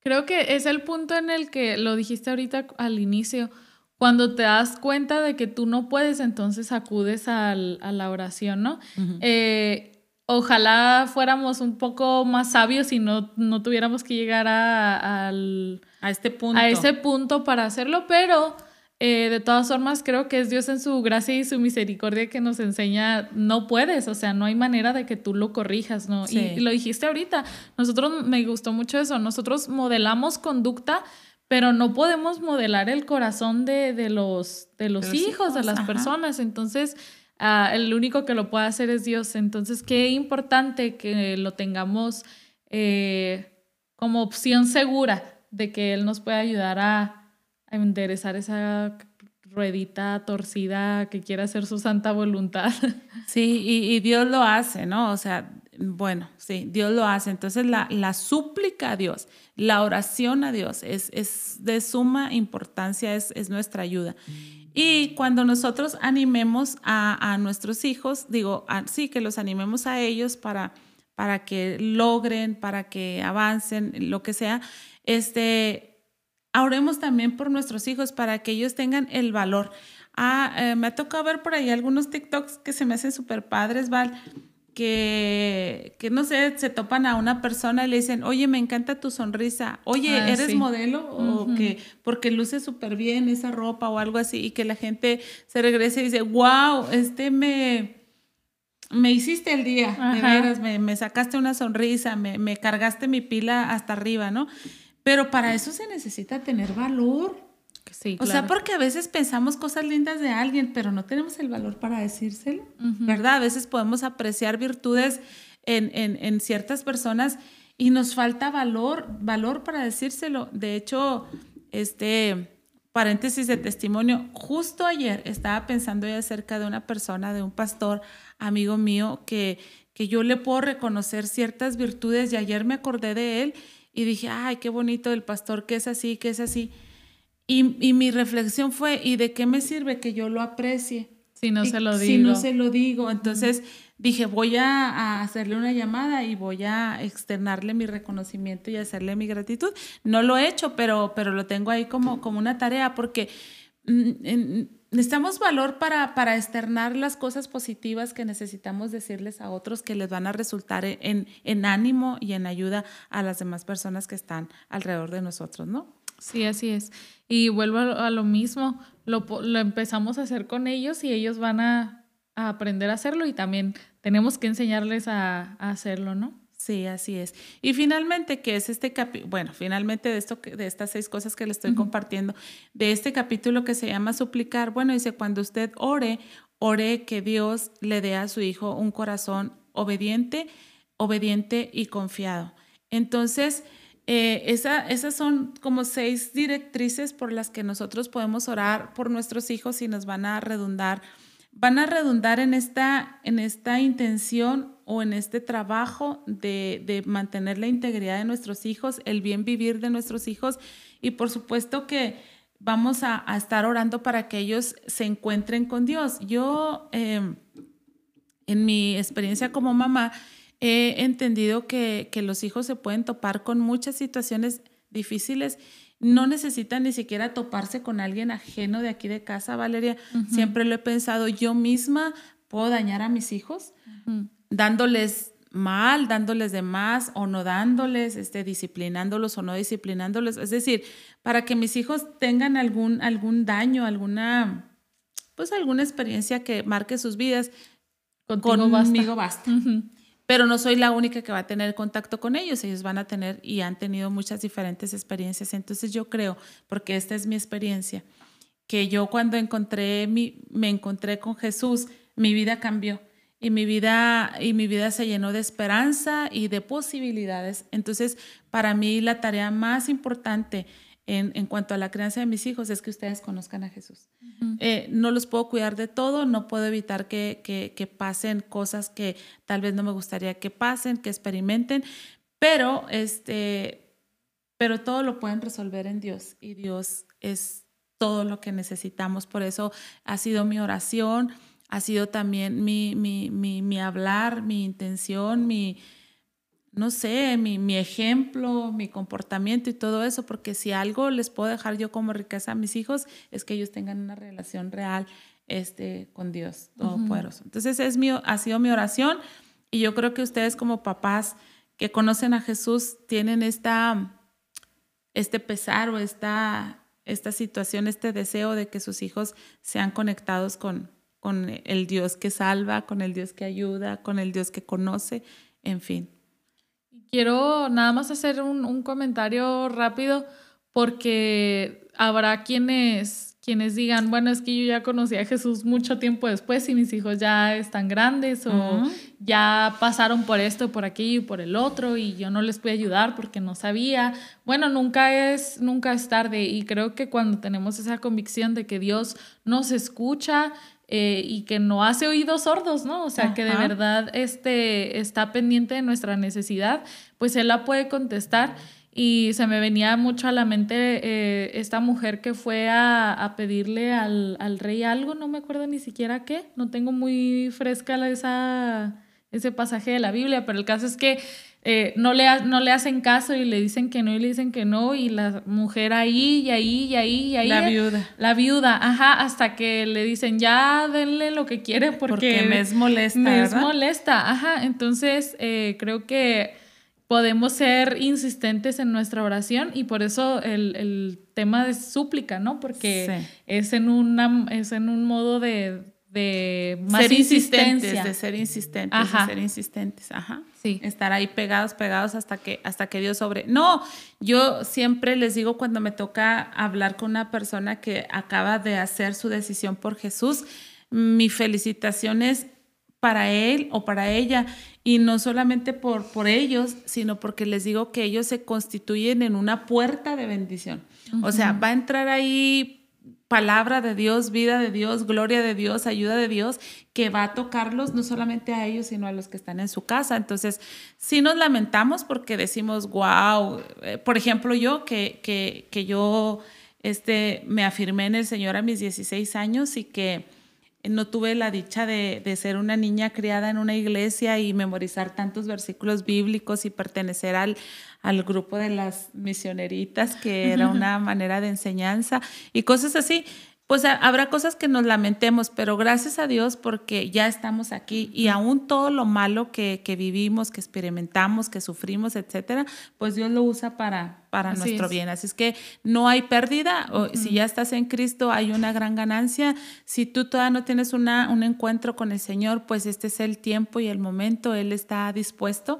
Creo que es el punto en el que lo dijiste ahorita al inicio. Cuando te das cuenta de que tú no puedes, entonces acudes a la oración, ¿no? Eh, ojalá fuéramos un poco más sabios y no, no tuviéramos que llegar a, a este punto. A ese punto para hacerlo, pero eh, de todas formas, creo que es Dios en su gracia y su misericordia que nos enseña, no puedes, o sea, no hay manera de que tú lo corrijas, ¿no? Y, lo dijiste ahorita, nosotros, me gustó mucho eso, nosotros modelamos conducta, pero no podemos modelar el corazón de, de los, de los, hijos, de las personas, entonces... Ah, el único que lo puede hacer es Dios. Entonces, qué importante que lo tengamos eh, como opción segura de que Él nos pueda ayudar a, a enderezar esa ruedita torcida que quiere hacer su santa voluntad. Sí, y, Dios lo hace, ¿no? O sea, bueno, sí, Dios lo hace. Entonces la, la súplica a Dios, la oración a Dios es, es de suma importancia, es, es, nuestra ayuda. Y cuando nosotros animemos a, a nuestros hijos, digo, sí, que los animemos a ellos para, para que logren, para que avancen, lo que sea, este, oremos también por nuestros hijos para que ellos tengan el valor. Ah, eh, me ha tocado ver por ahí algunos TikToks que se me hacen súper padres, Val, que, que, no sé, se topan a una persona y le dicen, oye, me encanta tu sonrisa, oye, ah, ¿eres modelo? O que porque luce súper bien esa ropa o algo así, y que la gente se regrese y dice, wow, este me me hiciste el día, de veras, me, me, sacaste una sonrisa, me, me, cargaste mi pila hasta arriba, ¿no? Pero para eso se necesita tener valor. Sí, O sea, porque a veces pensamos cosas lindas de alguien, pero no tenemos el valor para decírselo, ¿verdad? A veces podemos apreciar virtudes en, en, en, ciertas personas y nos falta valor, valor para decírselo. De hecho, este paréntesis de testimonio, justo ayer estaba pensando ya acerca de una persona, de un pastor, amigo mío, que, que yo le puedo reconocer ciertas virtudes y ayer me acordé de él y dije, ay, qué bonito el pastor, que es así, que es así. Y, y, mi reflexión fue, ¿y de qué me sirve que yo lo aprecie? Si no se lo digo. Si no se lo digo. Entonces dije, voy a, a, hacerle una llamada y voy a externarle mi reconocimiento y hacerle mi gratitud. No lo he hecho, pero, pero lo tengo ahí como, como una tarea porque mm, necesitamos valor para, para externar las cosas positivas que necesitamos decirles a otros que les van a resultar en, en ánimo y en ayuda a las demás personas que están alrededor de nosotros, ¿no? Sí, así es. Y vuelvo a lo mismo, lo, lo empezamos a hacer con ellos y ellos van a, a, aprender a hacerlo y también tenemos que enseñarles a, a hacerlo, ¿no? Sí, así es. Y finalmente, ¿qué es este capítulo? Bueno, finalmente de, esto, de estas seis cosas que le estoy compartiendo, de este capítulo que se llama suplicar, bueno, dice, cuando usted ore, ore que Dios le dé a su hijo un corazón obediente, obediente y confiado. Entonces, eh, esa, esas son como seis directrices por las que nosotros podemos orar por nuestros hijos y nos van a redundar van a redundar en esta, en esta intención o en este trabajo de, mantener la integridad de nuestros hijos, el bien vivir de nuestros hijos. Y por supuesto que vamos a, estar orando para que ellos se encuentren con Dios. Yo em, en mi experiencia como mamá, he entendido que, que los hijos se pueden topar con muchas situaciones difíciles. No necesitan ni siquiera toparse con alguien ajeno de aquí de casa, Valeria. Siempre lo he pensado, yo misma puedo dañar a mis hijos dándoles mal, dándoles de más o no dándoles, este, disciplinándolos o no disciplinándolos. Es decir, para que mis hijos tengan algún, algún daño, alguna, pues alguna experiencia que marque sus vidas, conmigo basta pero no soy la única que va a tener contacto con ellos, ellos van a tener y han tenido muchas diferentes experiencias. Entonces yo creo, porque esta es mi experiencia, que yo cuando encontré mi, me encontré con Jesús, mi vida cambió y mi vida y mi vida se llenó de esperanza y de posibilidades. Entonces, para mí la tarea más importante en, cuanto a la crianza de mis hijos es que ustedes conozcan a Jesús. Eh, no los puedo cuidar de todo, no puedo evitar que, que, pasen cosas que tal vez no me gustaría que pasen, que experimenten, pero, este, pero todo lo pueden resolver en Dios y Dios es todo lo que necesitamos. Por eso ha sido mi oración, ha sido también mi, mi, mi, mi hablar, mi intención, mi no sé, mi, ejemplo, mi comportamiento y todo eso, porque si algo les puedo dejar yo como riqueza a mis hijos es que ellos tengan una relación real este, con Dios Todopoderoso. Entonces es mi, ha sido mi oración y yo creo que ustedes como papás que conocen a Jesús tienen esta, este pesar o esta, esta situación, este deseo de que sus hijos sean conectados con, con el Dios que salva, con el Dios que ayuda, con el Dios que conoce, en fin. Quiero nada más hacer un, comentario rápido porque habrá quienes, quienes digan, bueno, es que yo ya conocí a Jesús mucho tiempo después y mis hijos ya están grandes o ya pasaron por esto, por aquí y por el otro y yo no les pude ayudar porque no sabía. Bueno, nunca es, nunca es tarde y creo que cuando tenemos esa convicción de que Dios nos escucha, eh, y que no hace oídos sordos, ¿no? O sea, que de verdad este, está pendiente de nuestra necesidad, pues él la puede contestar. Y se me venía mucho a la mente eh, esta mujer que fue a, a pedirle al, al, rey algo, no me acuerdo ni siquiera qué, no tengo muy fresca esa, ese pasaje de la Biblia, pero el caso es que eh, no, le, no le hacen caso y le dicen que no y le dicen que no y la mujer ahí y ahí y ahí y ahí. La viuda. La viuda, ajá, hasta que le dicen ya denle lo que quiere porque, me es molesta. Me es molesta, ajá. Entonces eh, creo que podemos ser insistentes en nuestra oración y por eso el, el tema de súplica, ¿no? Porque es, en una, es en un modo de de más ser insistentes, de ser insistentes, de ser insistentes, ajá. Sí. Estar ahí pegados, pegados hasta que, hasta que Dios sobre. No, yo siempre les digo cuando me toca hablar con una persona que acaba de hacer su decisión por Jesús, mi felicitación es para él o para ella y no solamente por, por ellos, sino porque les digo que ellos se constituyen en una puerta de bendición. O sea, va a entrar ahí palabra de Dios, vida de Dios, gloria de Dios, ayuda de Dios, que va a tocarlos no solamente a ellos, sino a los que están en su casa. Entonces, sí nos lamentamos porque decimos, wow, eh, por ejemplo, yo que, que, que yo este, me afirmé en el Señor a mis 16 años y que no tuve la dicha de, de, ser una niña criada en una iglesia y memorizar tantos versículos bíblicos y pertenecer al, al grupo de las misioneritas, que era una manera de enseñanza y cosas así. Pues habrá cosas que nos lamentemos, pero gracias a Dios porque ya estamos aquí y aún todo lo malo que, que vivimos, que experimentamos, que sufrimos, etcétera, pues Dios lo usa para, para nuestro bien. Así es que no hay pérdida. O, Si ya estás en Cristo, hay una gran ganancia. Si tú todavía no tienes una, un encuentro con el Señor, pues este es el tiempo y el momento. Él está dispuesto.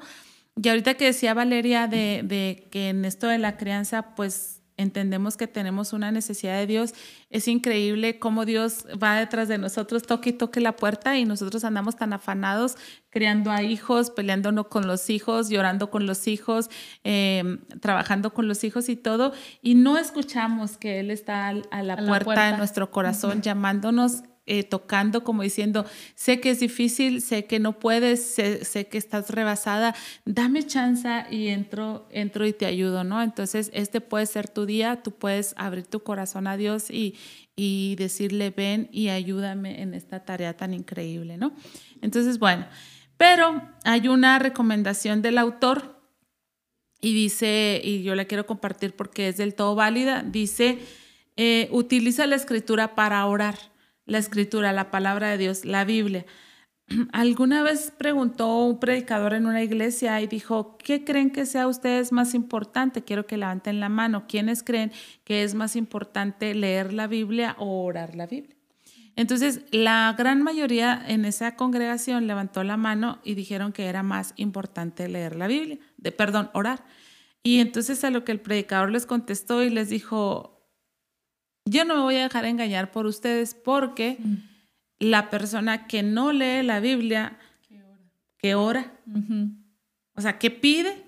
Y ahorita que decía Valeria de, de, que en esto de la crianza, pues entendemos que tenemos una necesidad de Dios, es increíble cómo Dios va detrás de nosotros, toque y toque la puerta y nosotros andamos tan afanados criando a hijos, peleándonos con los hijos, llorando con los hijos, em, trabajando con los hijos y todo, y no escuchamos que Él está a la, puerta, de nuestro corazón llamándonos eh, tocando como diciendo, sé que es difícil, sé que no puedes, sé, que estás rebasada, dame chance y entro, entro y te ayudo, ¿no? Entonces, este puede ser tu día, tú puedes abrir tu corazón a Dios y, y decirle, ven y ayúdame en esta tarea tan increíble, ¿no? Entonces, bueno, pero hay una recomendación del autor y dice, y yo la quiero compartir porque es del todo válida, dice, eh, utiliza la escritura para orar, la escritura, la palabra de Dios, la Biblia. Alguna vez preguntó un predicador en una iglesia y dijo, ¿qué creen que sea ustedes más importante? Quiero que levanten la mano. ¿Quiénes creen que es más importante leer la Biblia o orar la Biblia? Entonces, la gran mayoría en esa congregación levantó la mano y dijeron que era más importante leer la Biblia, de perdón, orar. Y entonces a lo que el predicador les contestó y les dijo, yo no me voy a dejar engañar por ustedes porque mm. la persona que no lee la Biblia, que ora, o sea, que pide,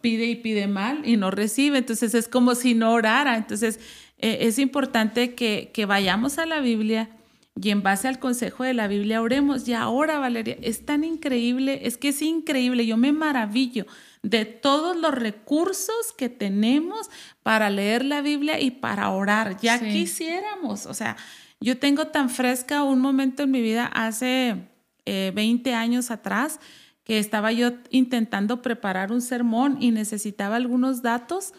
pide y pide mal y no recibe, entonces es como si no orara. Entonces, eh, es importante que, vayamos a la Biblia y en base al consejo de la Biblia oremos. Y ahora, Valeria, es tan increíble, es que es increíble, yo me maravillo de todos los recursos que tenemos para leer la Biblia y para orar. Ya quisiéramos, o sea, yo tengo tan fresca un momento en mi vida hace 20 eh, años atrás que estaba yo intentando preparar un sermón y necesitaba algunos datos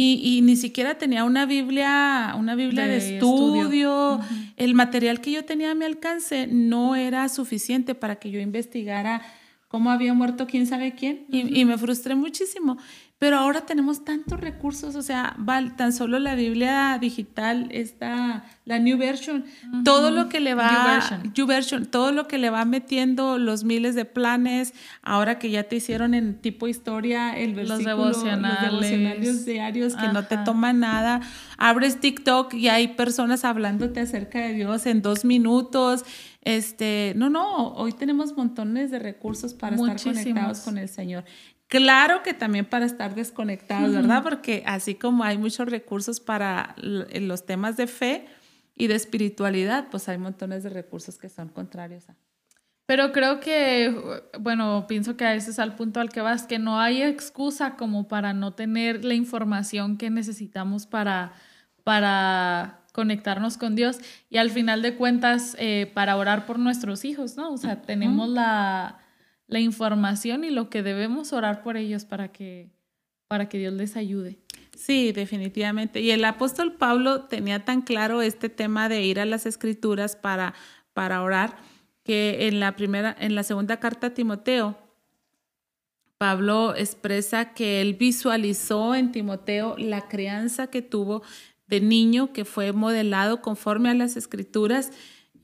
y, ni siquiera tenía una Biblia, una Biblia de, estudio. El material que yo tenía a mi alcance no era suficiente para que yo investigara cómo había muerto quién sabe quién. y, y, me frustré muchísimo. Pero ahora tenemos tantos recursos, o sea, tan solo la Biblia digital está, la New Version, todo lo que le va, New version. todo lo que le va metiendo los miles de planes, ahora que ya te hicieron en tipo historia el versículo, los devocionales, diarios que no te toman nada, abres TikTok y hay personas hablándote acerca de Dios en dos minutos, este, no, no, hoy tenemos montones de recursos para estar conectados con el Señor. Claro que también para estar desconectados, ¿verdad? Porque así como hay muchos recursos para los temas de fe y de espiritualidad, pues hay montones de recursos que son contrarios a. Pero creo que, bueno, pienso que a ese es al punto al que vas, que no hay excusa como para no tener la información que necesitamos para, para conectarnos con Dios y al final de cuentas eh, para orar por nuestros hijos, ¿no? O sea, tenemos la la información y lo que debemos orar por ellos para que, para que Dios les ayude. Sí, definitivamente. Y el apóstol Pablo tenía tan claro este tema de ir a las escrituras para, para orar que en la primera, en la segunda carta a Timoteo, Pablo expresa que él visualizó en Timoteo la crianza que tuvo de niño, que fue modelado conforme a las escrituras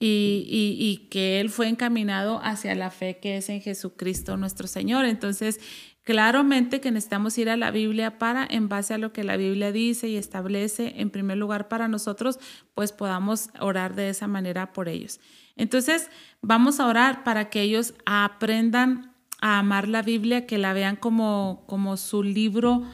y, que Él fue encaminado hacia la fe que es en Jesucristo nuestro Señor. Entonces, claramente que necesitamos ir a la Biblia para, en base a lo que la Biblia dice y establece, en primer lugar para nosotros, pues podamos orar de esa manera por ellos. Entonces, vamos a orar para que ellos aprendan a amar la Biblia, que la vean como, como su libro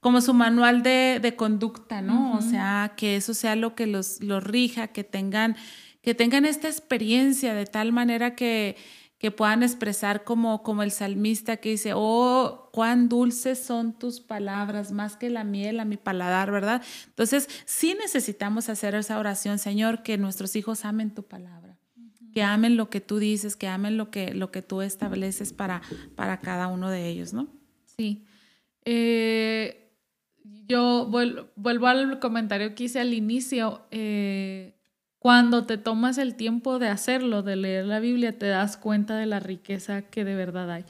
como su manual de, conducta, ¿no? O sea, que eso sea lo que los, los rija, que tengan que tengan esta experiencia de tal manera que, que puedan expresar como, como el salmista que dice, oh, cuán dulces son tus palabras, más que la miel a mi paladar, ¿verdad? Entonces, sí necesitamos hacer esa oración, Señor, que nuestros hijos amen tu palabra, que amen lo que tú dices, que amen lo que, lo que tú estableces para, para cada uno de ellos, ¿no? Sí. Eh, yo vuelvo, al comentario que hice al inicio. Eh, cuando te tomas el tiempo de hacerlo, de leer la Biblia, te das cuenta de la riqueza que de verdad hay.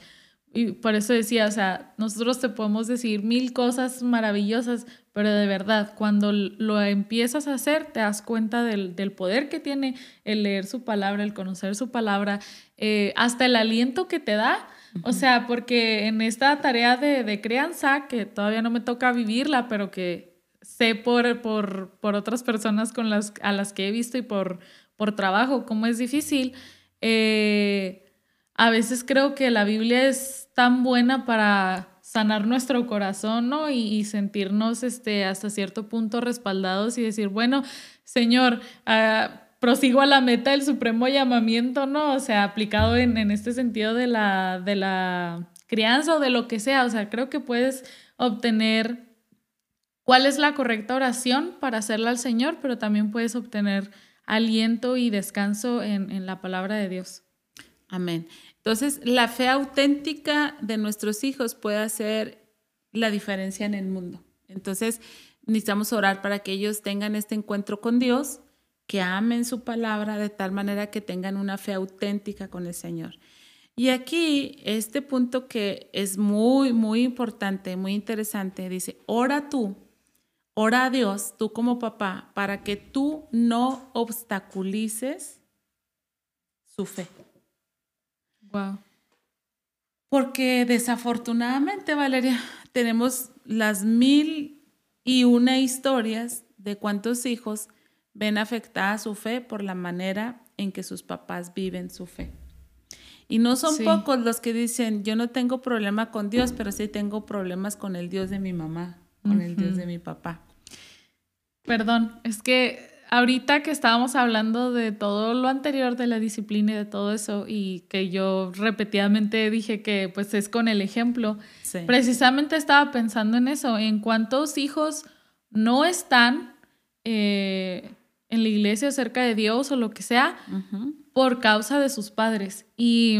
Y por eso decía, o sea, nosotros te podemos decir mil cosas maravillosas, pero de verdad, cuando lo empiezas a hacer, te das cuenta del, poder que tiene el leer su palabra, el conocer su palabra, eh, hasta el aliento que te da. O sea, porque en esta tarea de, de crianza, que todavía no me toca vivirla, pero que sé por, por, por, otras personas con las, a las que he visto y por, por trabajo cómo es difícil, eh, a veces creo que la Biblia es tan buena para sanar nuestro corazón, ¿no? Y, sentirnos este, hasta cierto punto respaldados y decir, bueno, Señor, ah, prosigo a la meta del supremo llamamiento, ¿no? O sea, aplicado en, en este sentido de la, de la crianza o de lo que sea. O sea, creo que puedes obtener cuál es la correcta oración para hacerla al Señor, pero también puedes obtener aliento y descanso en, en la palabra de Dios. Amén. Entonces, la fe auténtica de nuestros hijos puede hacer la diferencia en el mundo. Entonces, necesitamos orar para que ellos tengan este encuentro con Dios, que amen su palabra de tal manera que tengan una fe auténtica con el Señor. Y aquí, este punto que es muy, muy importante, muy interesante, dice, ora tú, ora a Dios, tú como papá, para que tú no obstaculices su fe. Wow. Porque desafortunadamente, Valeria, tenemos las mil y una historias de cuántos hijos ven afectada su fe por la manera en que sus papás viven su fe. Y no son pocos los que dicen, yo no tengo problema con Dios, pero sí tengo problemas con el Dios de mi mamá, con el Dios de mi papá. Perdón, es que ahorita que estábamos hablando de todo lo anterior de la disciplina y de todo eso y que yo repetidamente dije que pues es con el ejemplo, precisamente estaba pensando en eso, en cuántos hijos no están eh, en la iglesia cerca de Dios o lo que sea por causa de sus padres. Y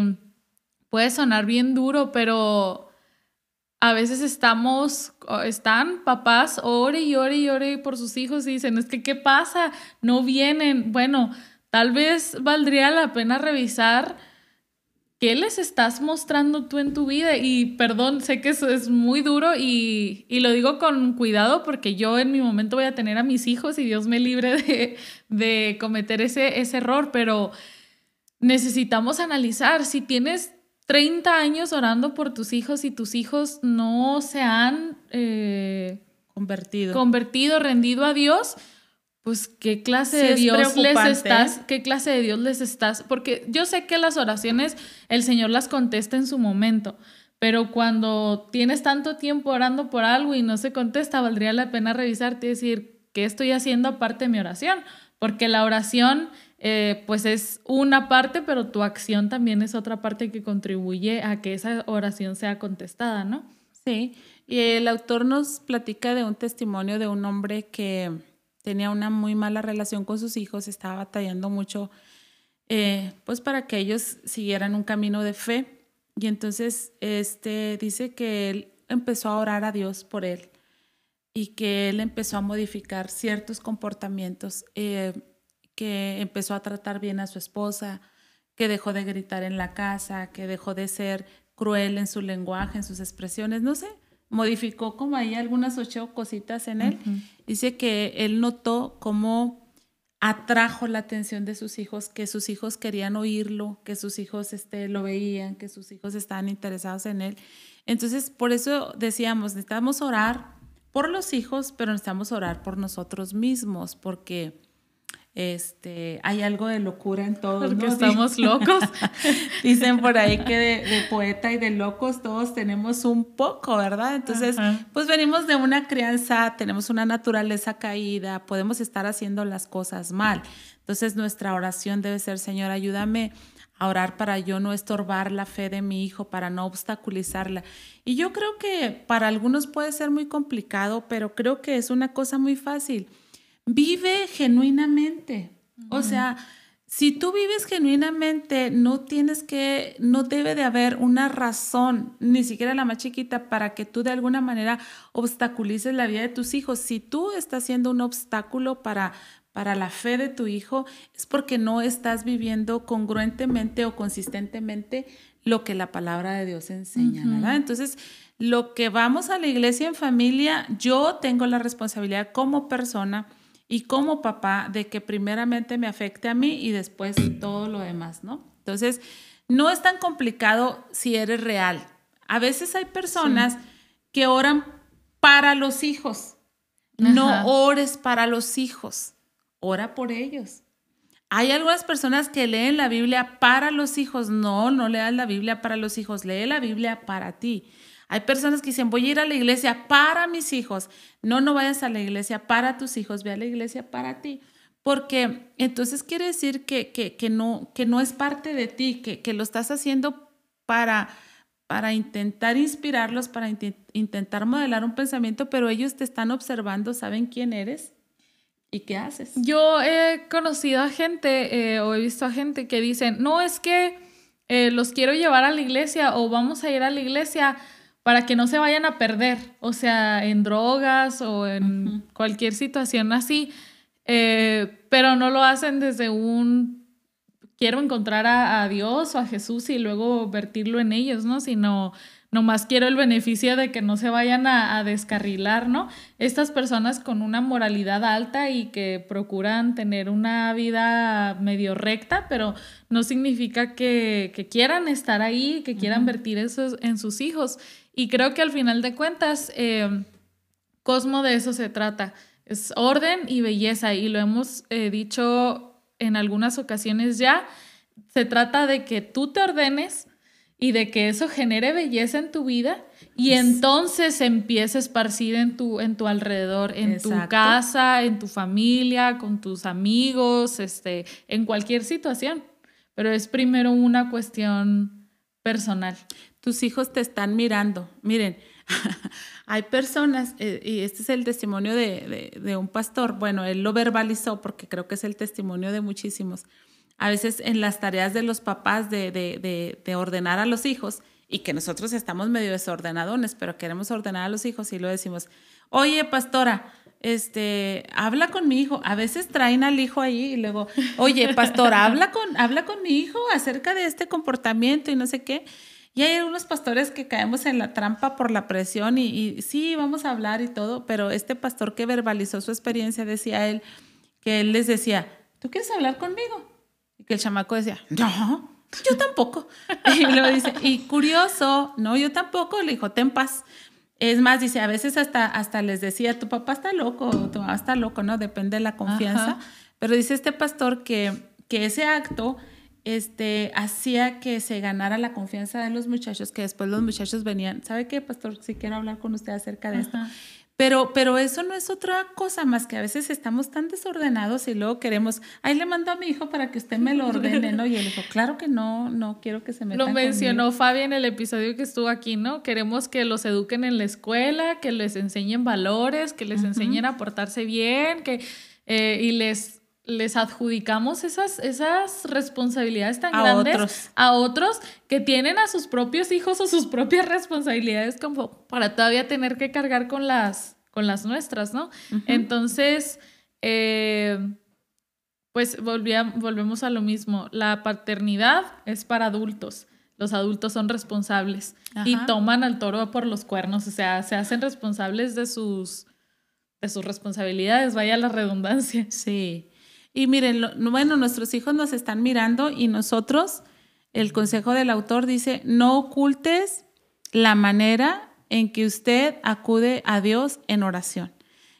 puede sonar bien duro, pero a veces estamos, están papás, ore y ore y ore por sus hijos y dicen, es que, ¿qué pasa? No vienen. Bueno, tal vez valdría la pena revisar qué les estás mostrando tú en tu vida. Y perdón, sé que eso es muy duro y, lo digo con cuidado porque yo en mi momento voy a tener a mis hijos y Dios me libre de, de cometer ese, ese error, pero necesitamos analizar si tienes 30 años orando por tus hijos y tus hijos no se han eh, convertido. convertido, rendido a Dios, pues qué clase de Dios les estás, qué clase de Dios les estás, porque yo sé que las oraciones el Señor las contesta en su momento, pero cuando tienes tanto tiempo orando por algo y no se contesta, valdría la pena revisarte y decir, ¿qué estoy haciendo aparte de mi oración? Porque la oración eh, pues es una parte, pero tu acción también es otra parte que contribuye a que esa oración sea contestada, ¿no? Sí, y el autor nos platica de un testimonio de un hombre que tenía una muy mala relación con sus hijos, estaba batallando mucho, eh, pues para que ellos siguieran un camino de fe. Y entonces este, dice que él empezó a orar a Dios por él y que él empezó a modificar ciertos comportamientos. Eh, que empezó a tratar bien a su esposa, que dejó de gritar en la casa, que dejó de ser cruel en su lenguaje, en sus expresiones, no sé, modificó como ahí algunas ocho cositas en él. Dice que él notó cómo atrajo la atención de sus hijos, que sus hijos querían oírlo, que sus hijos este, lo veían, que sus hijos estaban interesados en él. Entonces, por eso decíamos, necesitamos orar por los hijos, pero necesitamos orar por nosotros mismos, porque este, hay algo de locura en todos. Porque estamos locos. Dicen por ahí que de, poeta y de locos todos tenemos un poco, ¿verdad? Entonces, pues venimos de una crianza, tenemos una naturaleza caída, podemos estar haciendo las cosas mal. Entonces, nuestra oración debe ser, Señor, ayúdame a orar para yo no estorbar la fe de mi hijo, para no obstaculizarla. Y yo creo que para algunos puede ser muy complicado, pero creo que es una cosa muy fácil vive genuinamente. O sea, si tú vives genuinamente, no tienes que, no debe de haber una razón, ni siquiera la más chiquita, para que tú de alguna manera obstaculices la vida de tus hijos. Si tú estás siendo un obstáculo para, para la fe de tu hijo, es porque no estás viviendo congruentemente o consistentemente lo que la palabra de Dios enseña, ¿verdad? Entonces, lo que vamos a la iglesia en familia, yo tengo la responsabilidad como persona y como papá de que primeramente me afecte a mí y después todo lo demás, ¿no? Entonces, no es tan complicado si eres real. A veces hay personas que oran para los hijos. No ores para los hijos, ora por ellos. Hay algunas personas que leen la Biblia para los hijos. No, no leas la Biblia para los hijos, lee la Biblia para ti. Hay personas que dicen, voy a ir a la iglesia para mis hijos. No, no vayas a la iglesia para tus hijos, ve a la iglesia para ti. porque entonces quiere decir que, que, no, que no es parte de ti, que, que lo estás haciendo para, para intentar inspirarlos, para intentar modelar un pensamiento, pero ellos te están observando, saben quién eres y qué haces. Yo he conocido a gente eh, o he visto a gente que dicen, no, es que eh, los quiero llevar a la iglesia o vamos a ir a la iglesia para que no se vayan a perder, o sea, en drogas o en cualquier situación así, eh, pero no lo hacen desde un quiero encontrar a, Dios o a Jesús y luego vertirlo en ellos, ¿no? Sino nomás quiero el beneficio de que no se vayan a, descarrilar, ¿no? Estas personas con una moralidad alta y que procuran tener una vida medio recta, pero no significa que, quieran estar ahí, que quieran vertir eso en sus hijos. Y creo que al final de cuentas, eh, Cosmo de eso se trata. Es orden y belleza y lo hemos eh, dicho en algunas ocasiones ya. Se trata de que tú te ordenes y de que eso genere belleza en tu vida y entonces se empiece a esparcir en tu, en tu alrededor, en tu casa, en tu familia, con tus amigos, este, en cualquier situación. Pero es primero una cuestión personal tus hijos te están mirando. Miren, hay personas, eh, y este es el testimonio de, un pastor, bueno, él lo verbalizó porque creo que es el testimonio de muchísimos. A veces en las tareas de los papás de, de ordenar a los hijos, y que nosotros estamos medio desordenadones, pero queremos ordenar a los hijos y lo decimos, oye, pastora, este, habla con mi hijo. A veces traen al hijo ahí y luego, oye, pastora, habla con, habla con mi hijo acerca de este comportamiento y no sé qué. Y hay algunos pastores que caemos en la trampa por la presión y, sí, vamos a hablar y todo, pero este pastor que verbalizó su experiencia decía él que él les decía, ¿tú quieres hablar conmigo? Y que el chamaco decía, no, yo tampoco. y dice, y curioso, no, yo tampoco, le dijo, ten paz. Es más, dice, a veces hasta, hasta les decía, tu papá está loco, tu mamá está loco, ¿no? Depende de la confianza. Pero dice este pastor que, que ese acto este, hacía que se ganara la confianza de los muchachos, que después los muchachos venían, ¿sabe qué, pastor? Si quiero hablar con usted acerca de esto. Pero, pero eso no es otra cosa más que a veces estamos tan desordenados y luego queremos, ahí le mando a mi hijo para que usted me lo ordene, ¿no? Y él dijo, claro que no, no quiero que se me Lo mencionó Fabi en el episodio que estuvo aquí, ¿no? Queremos que los eduquen en la escuela, que les enseñen valores, que les enseñen a portarse bien, que, eh, y les les adjudicamos esas, esas responsabilidades tan grandes a otros que tienen a sus propios hijos o sus propias responsabilidades como para todavía tener que cargar con las, con las nuestras, ¿no? Entonces, eh, pues volvemos a lo mismo. La paternidad es para adultos. Los adultos son responsables y toman al toro por los cuernos, o sea, se hacen responsables de sus, de sus responsabilidades, vaya la redundancia. Sí. Y miren, bueno, nuestros hijos nos están mirando y nosotros, el consejo del autor dice, no ocultes la manera en que usted acude a Dios en oración.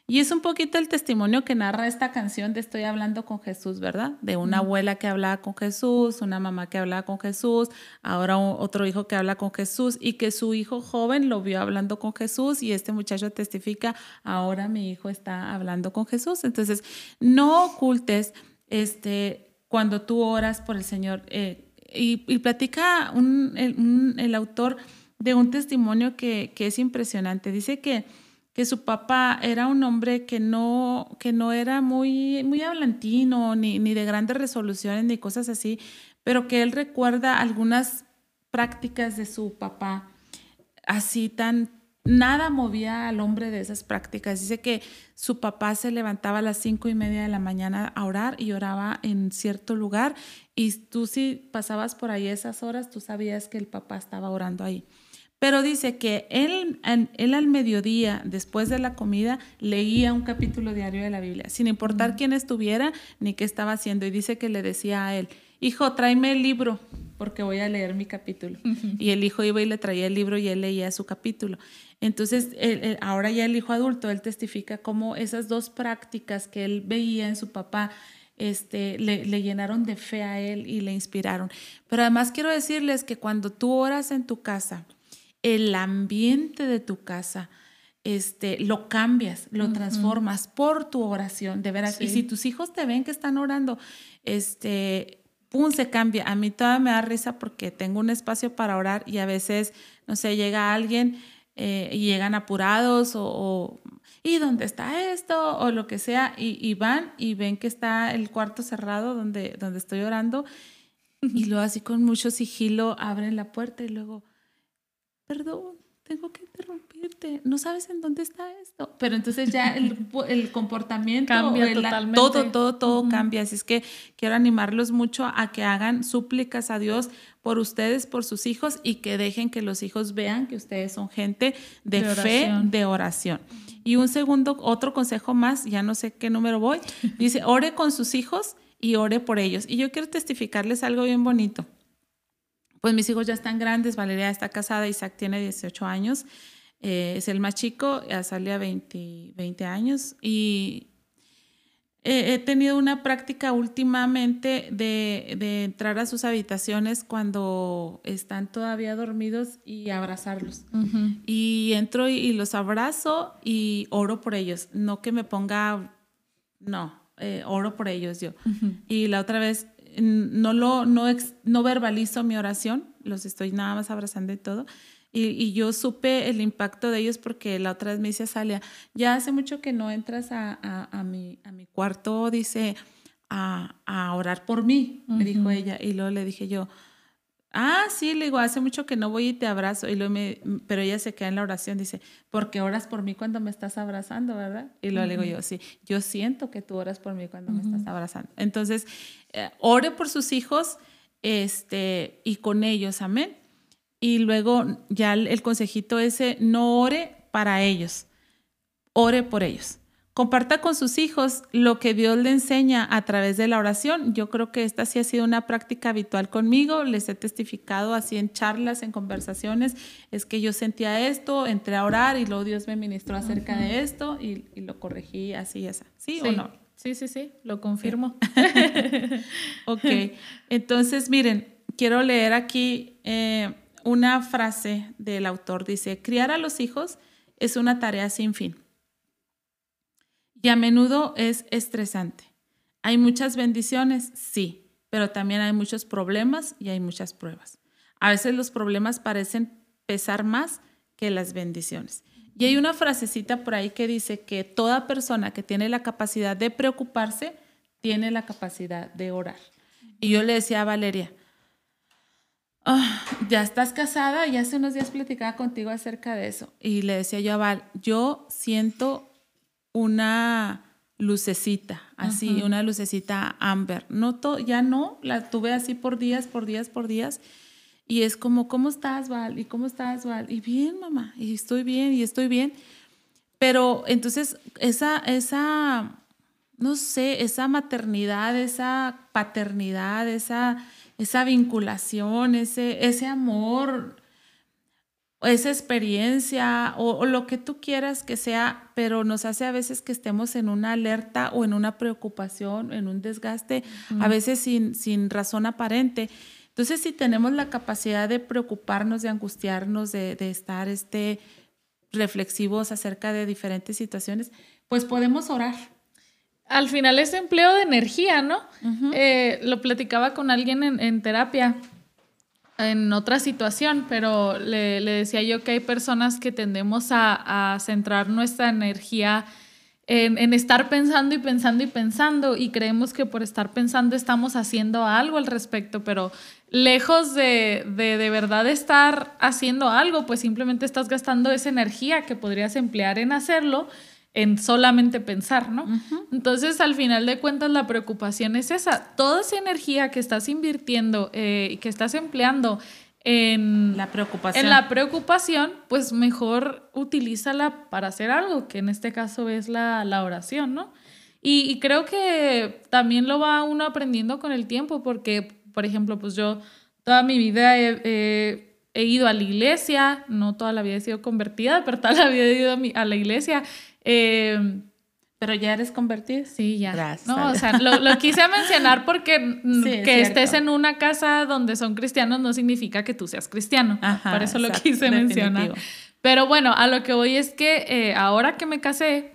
Y es un poquito el testimonio que narra esta canción de Estoy hablando con Jesús, ¿verdad? De una abuela que hablaba con Jesús, una mamá que hablaba con Jesús, ahora otro hijo que habla con Jesús y que su hijo joven lo vio hablando con Jesús y este muchacho testifica, ahora mi hijo está hablando con Jesús. Entonces, no ocultes este, cuando tú oras por el Señor. Eh, y, platica el, autor de un testimonio que, que es impresionante. Dice que que su papá era un hombre que no, que no era muy, muy hablantino, ni, ni de grandes resoluciones, ni cosas así, pero que él recuerda algunas prácticas de su papá, así tan, nada movía al hombre de esas prácticas. Dice que su papá se levantaba a las cinco y media de la mañana a orar y oraba en cierto lugar y tú si pasabas por ahí esas horas, tú sabías que el papá estaba orando ahí. Pero dice que él, él al mediodía, después de la comida, leía un capítulo diario de la Biblia, sin importar quién estuviera ni qué estaba haciendo. Y dice que le decía a él, hijo, tráeme el libro, porque voy a leer mi capítulo. Y el hijo iba y le traía el libro y él leía su capítulo. Entonces, ahora ya el hijo adulto, él testifica cómo esas dos prácticas que él veía en su papá, este, le, le, llenaron de fe a él y le inspiraron. Pero además quiero decirles que cuando tú oras en tu casa, el ambiente de tu casa, este, lo cambias, lo transformas por tu oración, de veras. Y si tus hijos te ven que están orando, este, pum, se cambia. A mí todavía me da risa porque tengo un espacio para orar y a veces, no sé, llega alguien eh, y llegan apurados o, ¿y dónde está esto? O lo que sea, y, van y ven que está el cuarto cerrado donde, donde estoy orando y luego así con mucho sigilo abren la puerta y luego, perdón, tengo que interrumpirte, no sabes en dónde está esto. Pero entonces ya el, el comportamiento cambia totalmente. todo, todo, todo cambia. Así es que quiero animarlos mucho a que hagan súplicas a Dios por ustedes, por sus hijos y que dejen que los hijos vean que ustedes son gente de, fe, de oración. Y un segundo, otro consejo más, ya no sé qué número voy, dice, ore con sus hijos y ore por ellos. Y yo quiero testificarles algo bien bonito pues mis hijos ya están grandes, Valeria está casada, Isaac tiene 18 años, eh, es el más chico, ya sale a 20, 20 años y he tenido una práctica últimamente de, de, entrar a sus habitaciones cuando están todavía dormidos y abrazarlos. Y entro y, los abrazo y oro por ellos, no que me ponga, no, eh, oro por ellos yo. Y la otra vez no, lo, no, no verbalizo mi oración, los estoy nada más abrazando y todo. Y, yo supe el impacto de ellos porque la otra vez me dice Salia, ya hace mucho que no entras a, a, mi, a mi, cuarto, dice, a, a orar por mí, me dijo ella. Y luego le dije yo, Ah, sí, le digo, hace mucho que no voy y te abrazo. Y luego me, pero ella se queda en la oración, dice, porque oras por mí cuando me estás abrazando, ¿verdad? Y luego le digo yo, sí, yo siento que tú oras por mí cuando me estás abrazando. Entonces, eh, ore por sus hijos este, y con ellos, amén. Y luego ya el consejito ese, no ore para ellos, ore por ellos. Comparta con sus hijos lo que Dios le enseña a través de la oración. Yo creo que esta sí ha sido una práctica habitual conmigo. Les he testificado así en charlas, en conversaciones. Es que yo sentía esto, entré a orar y luego Dios me ministró acerca de esto y, lo corregí así y así. ¿Sí, o no? Sí, sí, sí, lo confirmo. ok, entonces miren, quiero leer aquí eh, una frase del autor. Dice, criar a los hijos es una tarea sin fin y a menudo es estresante. ¿Hay muchas bendiciones? Sí, pero también hay muchos problemas y hay muchas pruebas. A veces los problemas parecen pesar más que las bendiciones. Y hay una frasecita por ahí que dice que toda persona que tiene la capacidad de preocuparse tiene la capacidad de orar. Y yo le decía a Valeria, ah, ya estás casada, ya hace unos días platicaba contigo acerca de eso. Y le decía yo a Val, yo siento una lucecita, así, una lucecita amber. No ya no, la tuve así por días, por días, por días. Y es como, ¿cómo estás, Val? ¿Y cómo estás, Val? Y bien, mamá, y estoy bien, y estoy bien. Pero entonces, esa, esa, no sé, esa maternidad, esa paternidad, esa, esa vinculación, ese, ese amor, esa experiencia o, lo que tú quieras que sea, pero nos hace a veces que estemos en una alerta o en una preocupación, en un desgaste, a veces sin, sin razón aparente. Entonces, si tenemos la capacidad de preocuparnos, de angustiarnos, de, estar este, reflexivos acerca de diferentes situaciones, pues podemos orar. Al final es empleo de energía, ¿no? Eh, lo platicaba con alguien en, en terapia en otra situación, pero le, decía yo que hay personas que tendemos a, centrar nuestra energía en, estar pensando y pensando y pensando y creemos que por estar pensando estamos haciendo algo al respecto, pero lejos de de, de verdad estar haciendo algo, pues simplemente estás gastando esa energía que podrías emplear en hacerlo en solamente pensar, ¿no? Entonces, al final de cuentas, la preocupación es esa. Toda esa energía que estás invirtiendo y eh, que estás empleando en la preocupación. En la preocupación, pues mejor utilízala para hacer algo, que en este caso es la, oración, ¿no? Y, creo que también lo va uno aprendiendo con el tiempo, porque, por ejemplo, pues yo toda mi vida he, ido a la iglesia, no toda la vida he sido convertida, pero toda la vida he ido a la iglesia Em, pero ya eres convertida. Sí, ya. No, o sea, lo, quise mencionar porque que estés en una casa donde son cristianos no significa que tú seas cristiano. Por eso lo quise mencionar. Pero bueno, a lo que voy es que eh, ahora que me casé,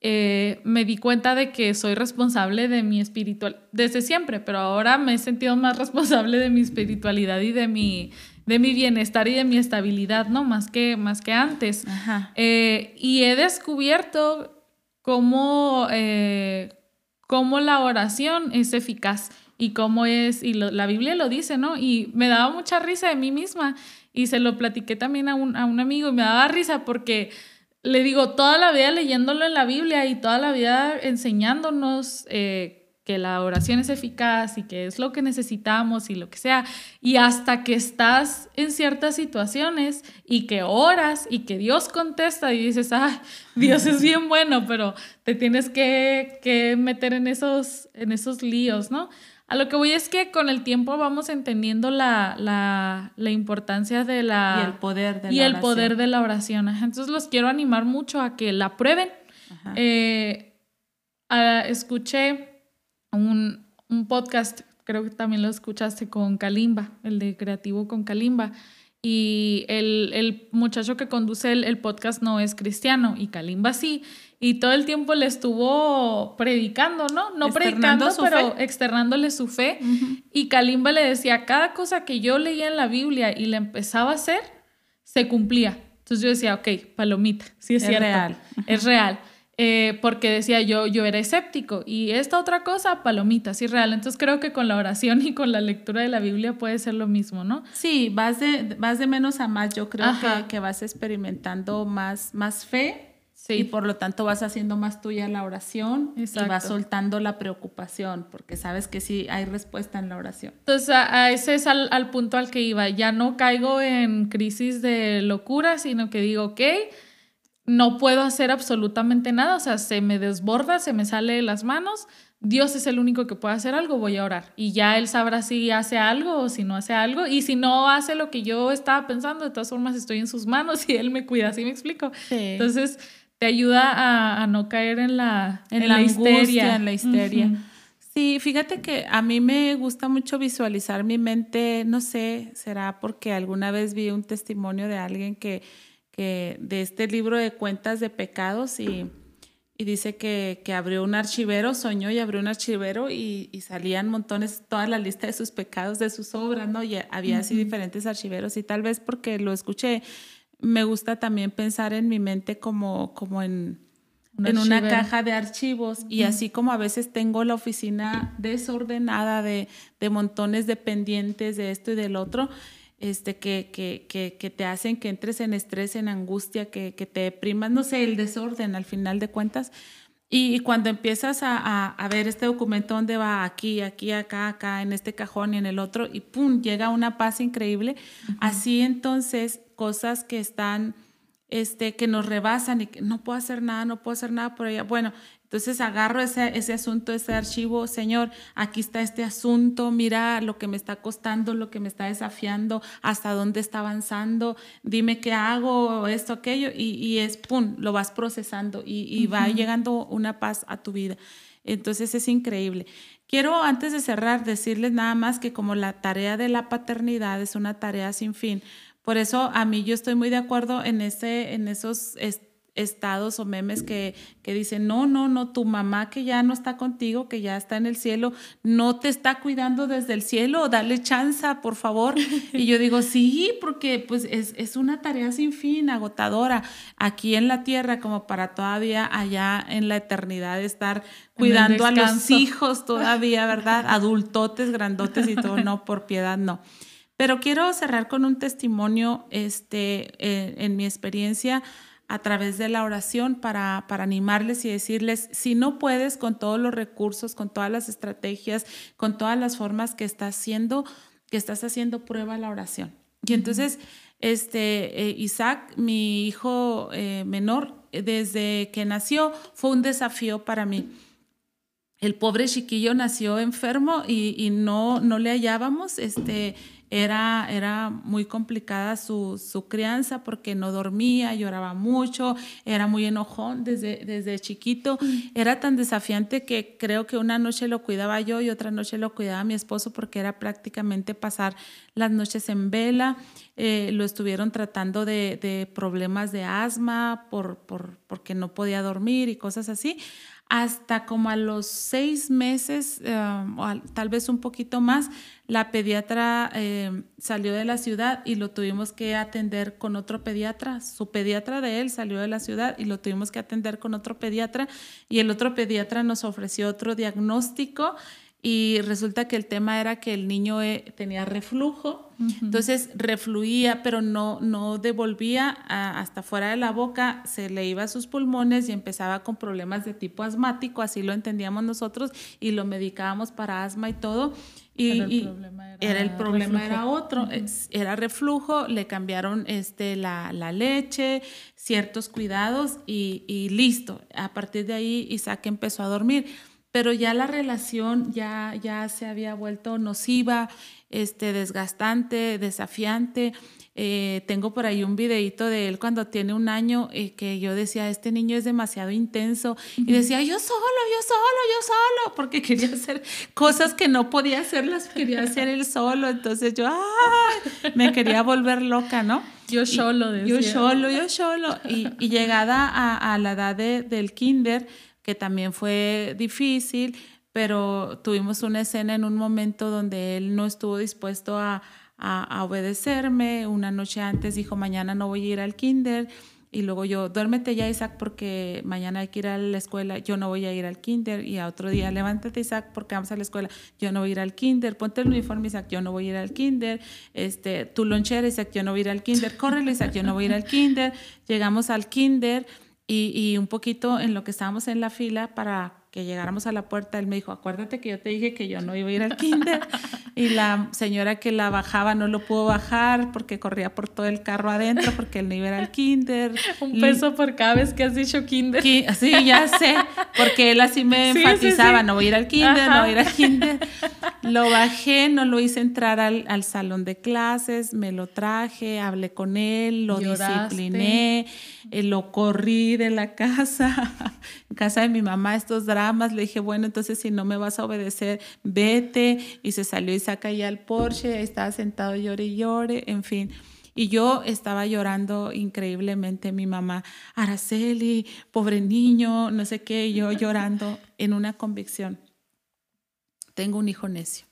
eh, me di cuenta de que soy responsable de mi espiritual, desde siempre, pero ahora me he sentido más responsable de mi espiritualidad y de mi, de mi bienestar y de mi estabilidad, ¿no? Más que, más que antes. Eh, y he descubierto cómo, eh, cómo la oración es eficaz y cómo es, y la Biblia lo dice, ¿no? Y me daba mucha risa de mí misma y se lo platiqué también a un, a un amigo y me daba risa porque le digo, toda la vida leyéndolo en la Biblia y toda la vida enseñándonos eh, que la oración es eficaz y que es lo que necesitamos y lo que sea. Y hasta que estás en ciertas situaciones y que oras y que Dios contesta y dices, ah, Dios es bien bueno, pero te tienes que, que meter en esos, en esos líos, ¿no? A lo que voy es que con el tiempo vamos entendiendo la, la, importancia de la... Y el poder de y la el oración. poder de la oración. Entonces los quiero animar mucho a que la prueben. Eh, escuché un, un, podcast, creo que también lo escuchaste con Kalimba, el de Creativo con Kalimba. Y el, el muchacho que conduce el, el, podcast no es cristiano y Kalimba sí y todo el tiempo le estuvo predicando, ¿no? No predicando, pero externándole su fe. Y Kalimba le decía, cada cosa que yo leía en la Biblia y le empezaba a hacer, se cumplía. Entonces yo decía, ok, palomita, sí es, cierto. Real. Es real. Eh, porque decía yo, yo era escéptico. Y esta otra cosa, palomita, sí es real. Entonces creo que con la oración y con la lectura de la Biblia puede ser lo mismo, ¿no? Sí, vas de, vas de menos a más. Yo creo que, que, vas experimentando más, más fe y por lo tanto vas haciendo más tuya la oración y vas soltando la preocupación, porque sabes que sí hay respuesta en la oración. Entonces, a, ese es al, al, punto al que iba. Ya no caigo en crisis de locura, sino que digo, ok, no puedo hacer absolutamente nada, o sea, se me desborda, se me sale de las manos. Dios es el único que puede hacer algo, voy a orar. Y ya Él sabrá si hace algo o si no hace algo. Y si no hace lo que yo estaba pensando, de todas formas estoy en sus manos y Él me cuida, ¿sí me explico? Entonces, te ayuda a, no caer en la, en, la, histeria. En la histeria. Sí, fíjate que a mí me gusta mucho visualizar mi mente, no sé, será porque alguna vez vi un testimonio de alguien que, que de este libro de cuentas de pecados y, y dice que, que, abrió un archivero, soñó y abrió un archivero y, y, salían montones, toda la lista de sus pecados, de sus obras, ¿no? Y había así diferentes archiveros y tal vez porque lo escuché me gusta también pensar en mi mente como, como en, en una caja de archivos y así como a veces tengo la oficina desordenada de, de, montones de pendientes de esto y del otro, este, que, que, que, que, te hacen que entres en estrés, en angustia, que, te deprimas, no sé, el desorden al final de cuentas. Y, cuando empiezas a, a, ver este documento, ¿dónde va? Aquí, aquí, acá, acá, en este cajón y en el otro, y ¡pum! llega una paz increíble. Así entonces cosas que están, este, que nos rebasan y que no puedo hacer nada, no puedo hacer nada por ella. Bueno, entonces agarro ese, ese asunto, ese archivo, Señor, aquí está este asunto, mira lo que me está costando, lo que me está desafiando, hasta dónde está avanzando, dime qué hago, esto, aquello, y, es, ¡pum!, lo vas procesando y, va llegando una paz a tu vida. Entonces es increíble. Quiero antes de cerrar decirles nada más que como la tarea de la paternidad es una tarea sin fin, por eso a mí yo estoy muy de acuerdo en, ese, en esos estados o memes que, que dicen, no, no, no, tu mamá que ya no está contigo, que ya está en el cielo, no te está cuidando desde el cielo, dale chance, por favor. Y yo digo, sí, porque pues es, es una tarea sin fin, agotadora, aquí en la tierra como para todavía allá en la eternidad estar cuidando a los hijos todavía, ¿verdad? Adultotes, grandotes y todo, no, por piedad, no. Pero quiero cerrar con un testimonio este, eh, en mi experiencia a través de la oración para, para animarles y decirles, si no puedes con todos los recursos, con todas las estrategias, con todas las formas que estás haciendo, que estás haciendo prueba la oración. Y entonces, este, eh, Isaac, mi hijo eh, menor, desde que nació, fue un desafío para mí. El pobre chiquillo nació enfermo y, y no, no le hallábamos este, era, era muy complicada su, su, crianza porque no dormía, lloraba mucho, era muy enojón desde, desde chiquito. Mm. Era tan desafiante que creo que una noche lo cuidaba yo y otra noche lo cuidaba mi esposo porque era prácticamente pasar las noches en vela. Eh, lo estuvieron tratando de, problemas de asma por, por, porque no podía dormir y cosas así hasta como a los seis meses, eh, o tal vez un poquito más, la pediatra eh, salió de la ciudad y lo tuvimos que atender con otro pediatra. Su pediatra de él salió de la ciudad y lo tuvimos que atender con otro pediatra y el otro pediatra nos ofreció otro diagnóstico y resulta que el tema era que el niño eh, tenía reflujo, entonces refluía, pero no, no devolvía hasta fuera de la boca, se le iba a sus pulmones y empezaba con problemas de tipo asmático, así lo entendíamos nosotros y lo medicábamos para asma y todo. Y, el problema era, el problema era otro, era reflujo, le cambiaron este, la, la leche, ciertos cuidados y, y listo. A partir de ahí Isaac empezó a dormir pero ya la relación ya, ya se había vuelto nociva, este, desgastante, desafiante. Eh, tengo por ahí un videito de él cuando tiene un año eh, que yo decía, este niño es demasiado intenso. Y decía, yo solo, yo solo, yo solo, porque quería hacer cosas que no podía hacer, las quería hacer él solo. Entonces yo, me quería volver loca, ¿no? Yo solo, decía. Yo solo, yo solo. Y, y llegada a, a la edad de, del kinder, que también fue difícil, pero tuvimos una escena en un momento donde él no estuvo dispuesto a, a, obedecerme. Una noche antes dijo, mañana no voy a ir al kinder. Y luego yo, duérmete ya, Isaac, porque mañana hay que ir a la escuela. Yo no voy a ir al kinder. Y a otro día, levántate, Isaac, porque vamos a la escuela. Yo no voy a ir al kinder. Ponte el uniforme, Isaac. Yo no voy a ir al kinder. Este, tu lonchera, Isaac. Yo no voy a ir al kinder. Córrele, Isaac. Yo no voy a ir al kinder. Llegamos al kinder y, un poquito en lo que estábamos en la fila para que llegáramos a la puerta, él me dijo, acuérdate que yo te dije que yo no iba a ir al kinder. y la señora que la bajaba no lo pudo bajar porque corría por todo el carro adentro porque él no iba a ir al kinder. Un peso por cada vez que has dicho kinder. Sí, ya sé, porque él así me enfatizaba, no voy a ir al kinder, no voy a ir al kinder. Lo bajé, no lo hice entrar al, al salón de clases, me lo traje, hablé con él, lo discipliné, eh, lo corrí de la casa, en casa de mi mamá, estos dramas le dije, bueno, entonces si no me vas a obedecer, vete. Y se salió y saca ya al Porsche, estaba sentado llore y llore, en fin. Y yo estaba llorando increíblemente, mi mamá, Araceli, pobre niño, no sé qué, yo llorando en una convicción. Tengo un hijo necio.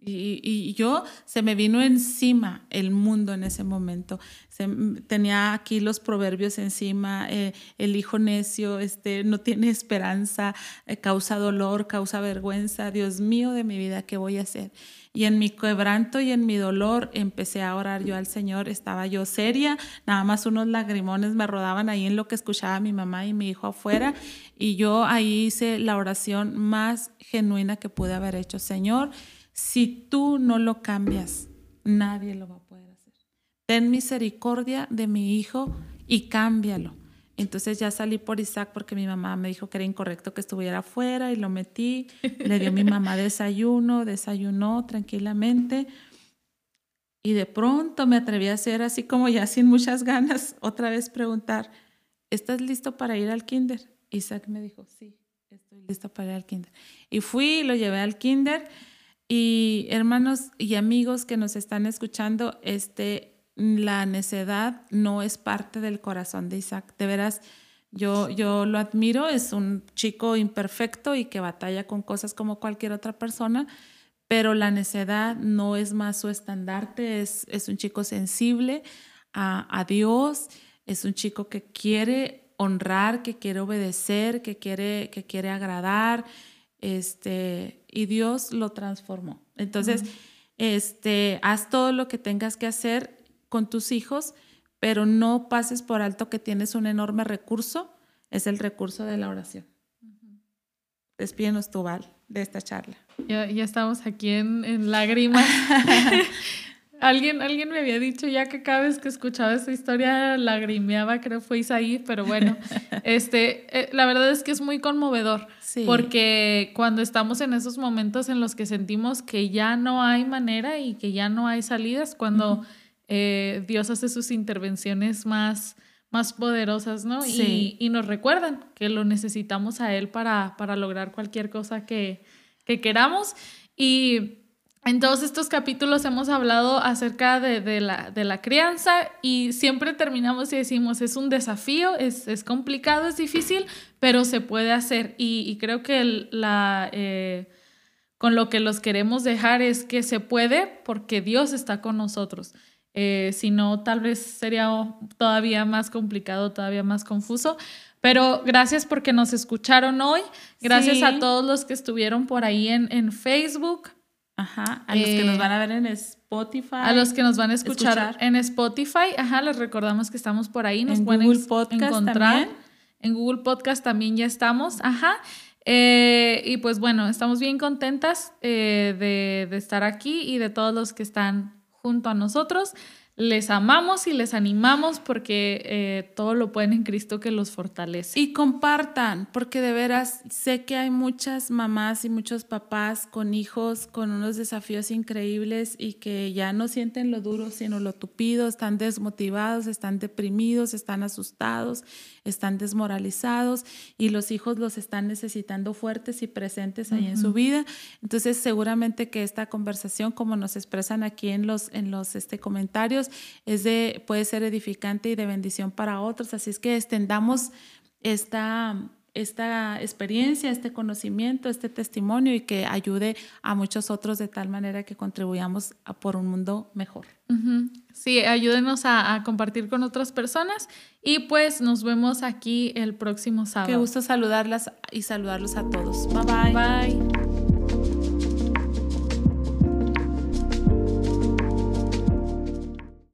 Y, yo se me vino encima el mundo en ese momento. tenía aquí los proverbios encima, eh, el hijo necio este, no tiene esperanza, eh, causa dolor, causa vergüenza. Dios mío de mi vida, ¿qué voy a hacer? Y en mi quebranto y en mi dolor empecé a orar yo al Señor. Estaba yo seria, nada más unos lagrimones me rodaban ahí en lo que escuchaba mi mamá y mi hijo afuera. Y yo ahí hice la oración más genuina que pude haber hecho. Señor, si tú no lo cambias, nadie lo va a poder hacer. Ten misericordia de mi hijo y cámbialo. Entonces ya salí por Isaac porque mi mamá me dijo que era incorrecto que estuviera afuera y lo metí. Le dio mi mamá desayuno, desayunó tranquilamente. Y de pronto me atreví a hacer así como ya sin muchas ganas, otra vez preguntar, ¿estás listo para ir al kinder? Isaac me dijo, sí, estoy listo para ir al kinder. Y fui, lo llevé al kinder y hermanos y amigos que nos están escuchando, este, la necedad no es parte del corazón de Isaac. De veras, yo, yo lo admiro, es un chico imperfecto y que batalla con cosas como cualquier otra persona, pero la necedad no es más su estandarte, es, es un chico sensible a, a Dios, es un chico que quiere honrar, que quiere obedecer, que quiere, que quiere agradar, este, y Dios lo transformó. Entonces, este, haz todo lo que tengas que hacer con tus hijos, pero no pases por alto que tienes un enorme recurso, es el recurso de la oración. Despídenos tú, Val, de esta charla. Ya, ya estamos aquí en, en lágrimas. Alguien, alguien me había dicho ya que cada vez que escuchaba esa historia lagrimeaba, creo fue Isaí, pero bueno, este, eh, la verdad es que es muy conmovedor, porque cuando estamos en esos momentos en los que sentimos que ya no hay manera y que ya no hay salidas, cuando eh, Dios hace sus intervenciones más, más poderosas, ¿no? Y, y, nos recuerdan que lo necesitamos a Él para, para lograr cualquier cosa que, que queramos. Y en todos estos capítulos hemos hablado acerca de, la, de, la, crianza y siempre terminamos y decimos, es un desafío, es, es complicado, es difícil, pero se puede hacer. Y, creo que la, eh, con lo que los queremos dejar es que se puede porque Dios está con nosotros. Eh, si no, tal vez sería todavía más complicado, todavía más confuso. Pero gracias porque nos escucharon hoy. Gracias a todos los que estuvieron por ahí en, en Facebook. Ajá, a los que nos eh, van a ver en Spotify. A los que nos van a escuchar, en Spotify. Ajá, les recordamos que estamos por ahí. Nos en pueden Google Podcast encontrar. También. En Google Podcast también ya estamos. Ajá. Eh, y pues bueno, estamos bien contentas eh, de, de estar aquí y de todos los que están junto a nosotros les amamos y les animamos porque eh, todo lo pueden en Cristo que los fortalece. Y compartan, porque de veras sé que hay muchas mamás y muchos papás con hijos con unos desafíos increíbles y que ya no sienten lo duro, sino lo tupido, están desmotivados, están deprimidos, están asustados, están desmoralizados y los hijos los están necesitando fuertes y presentes ahí en su vida. Entonces, seguramente que esta conversación, como nos expresan aquí en los, en los este, comentarios, es de, puede ser edificante y de bendición para otros. Así es que extendamos esta, esta experiencia, este conocimiento, este testimonio y que ayude a muchos otros de tal manera que contribuyamos a por un mundo mejor. Sí, ayúdenos a, a, compartir con otras personas y pues nos vemos aquí el próximo sábado. Qué gusto saludarlas y saludarlos a todos. Bye bye. Bye.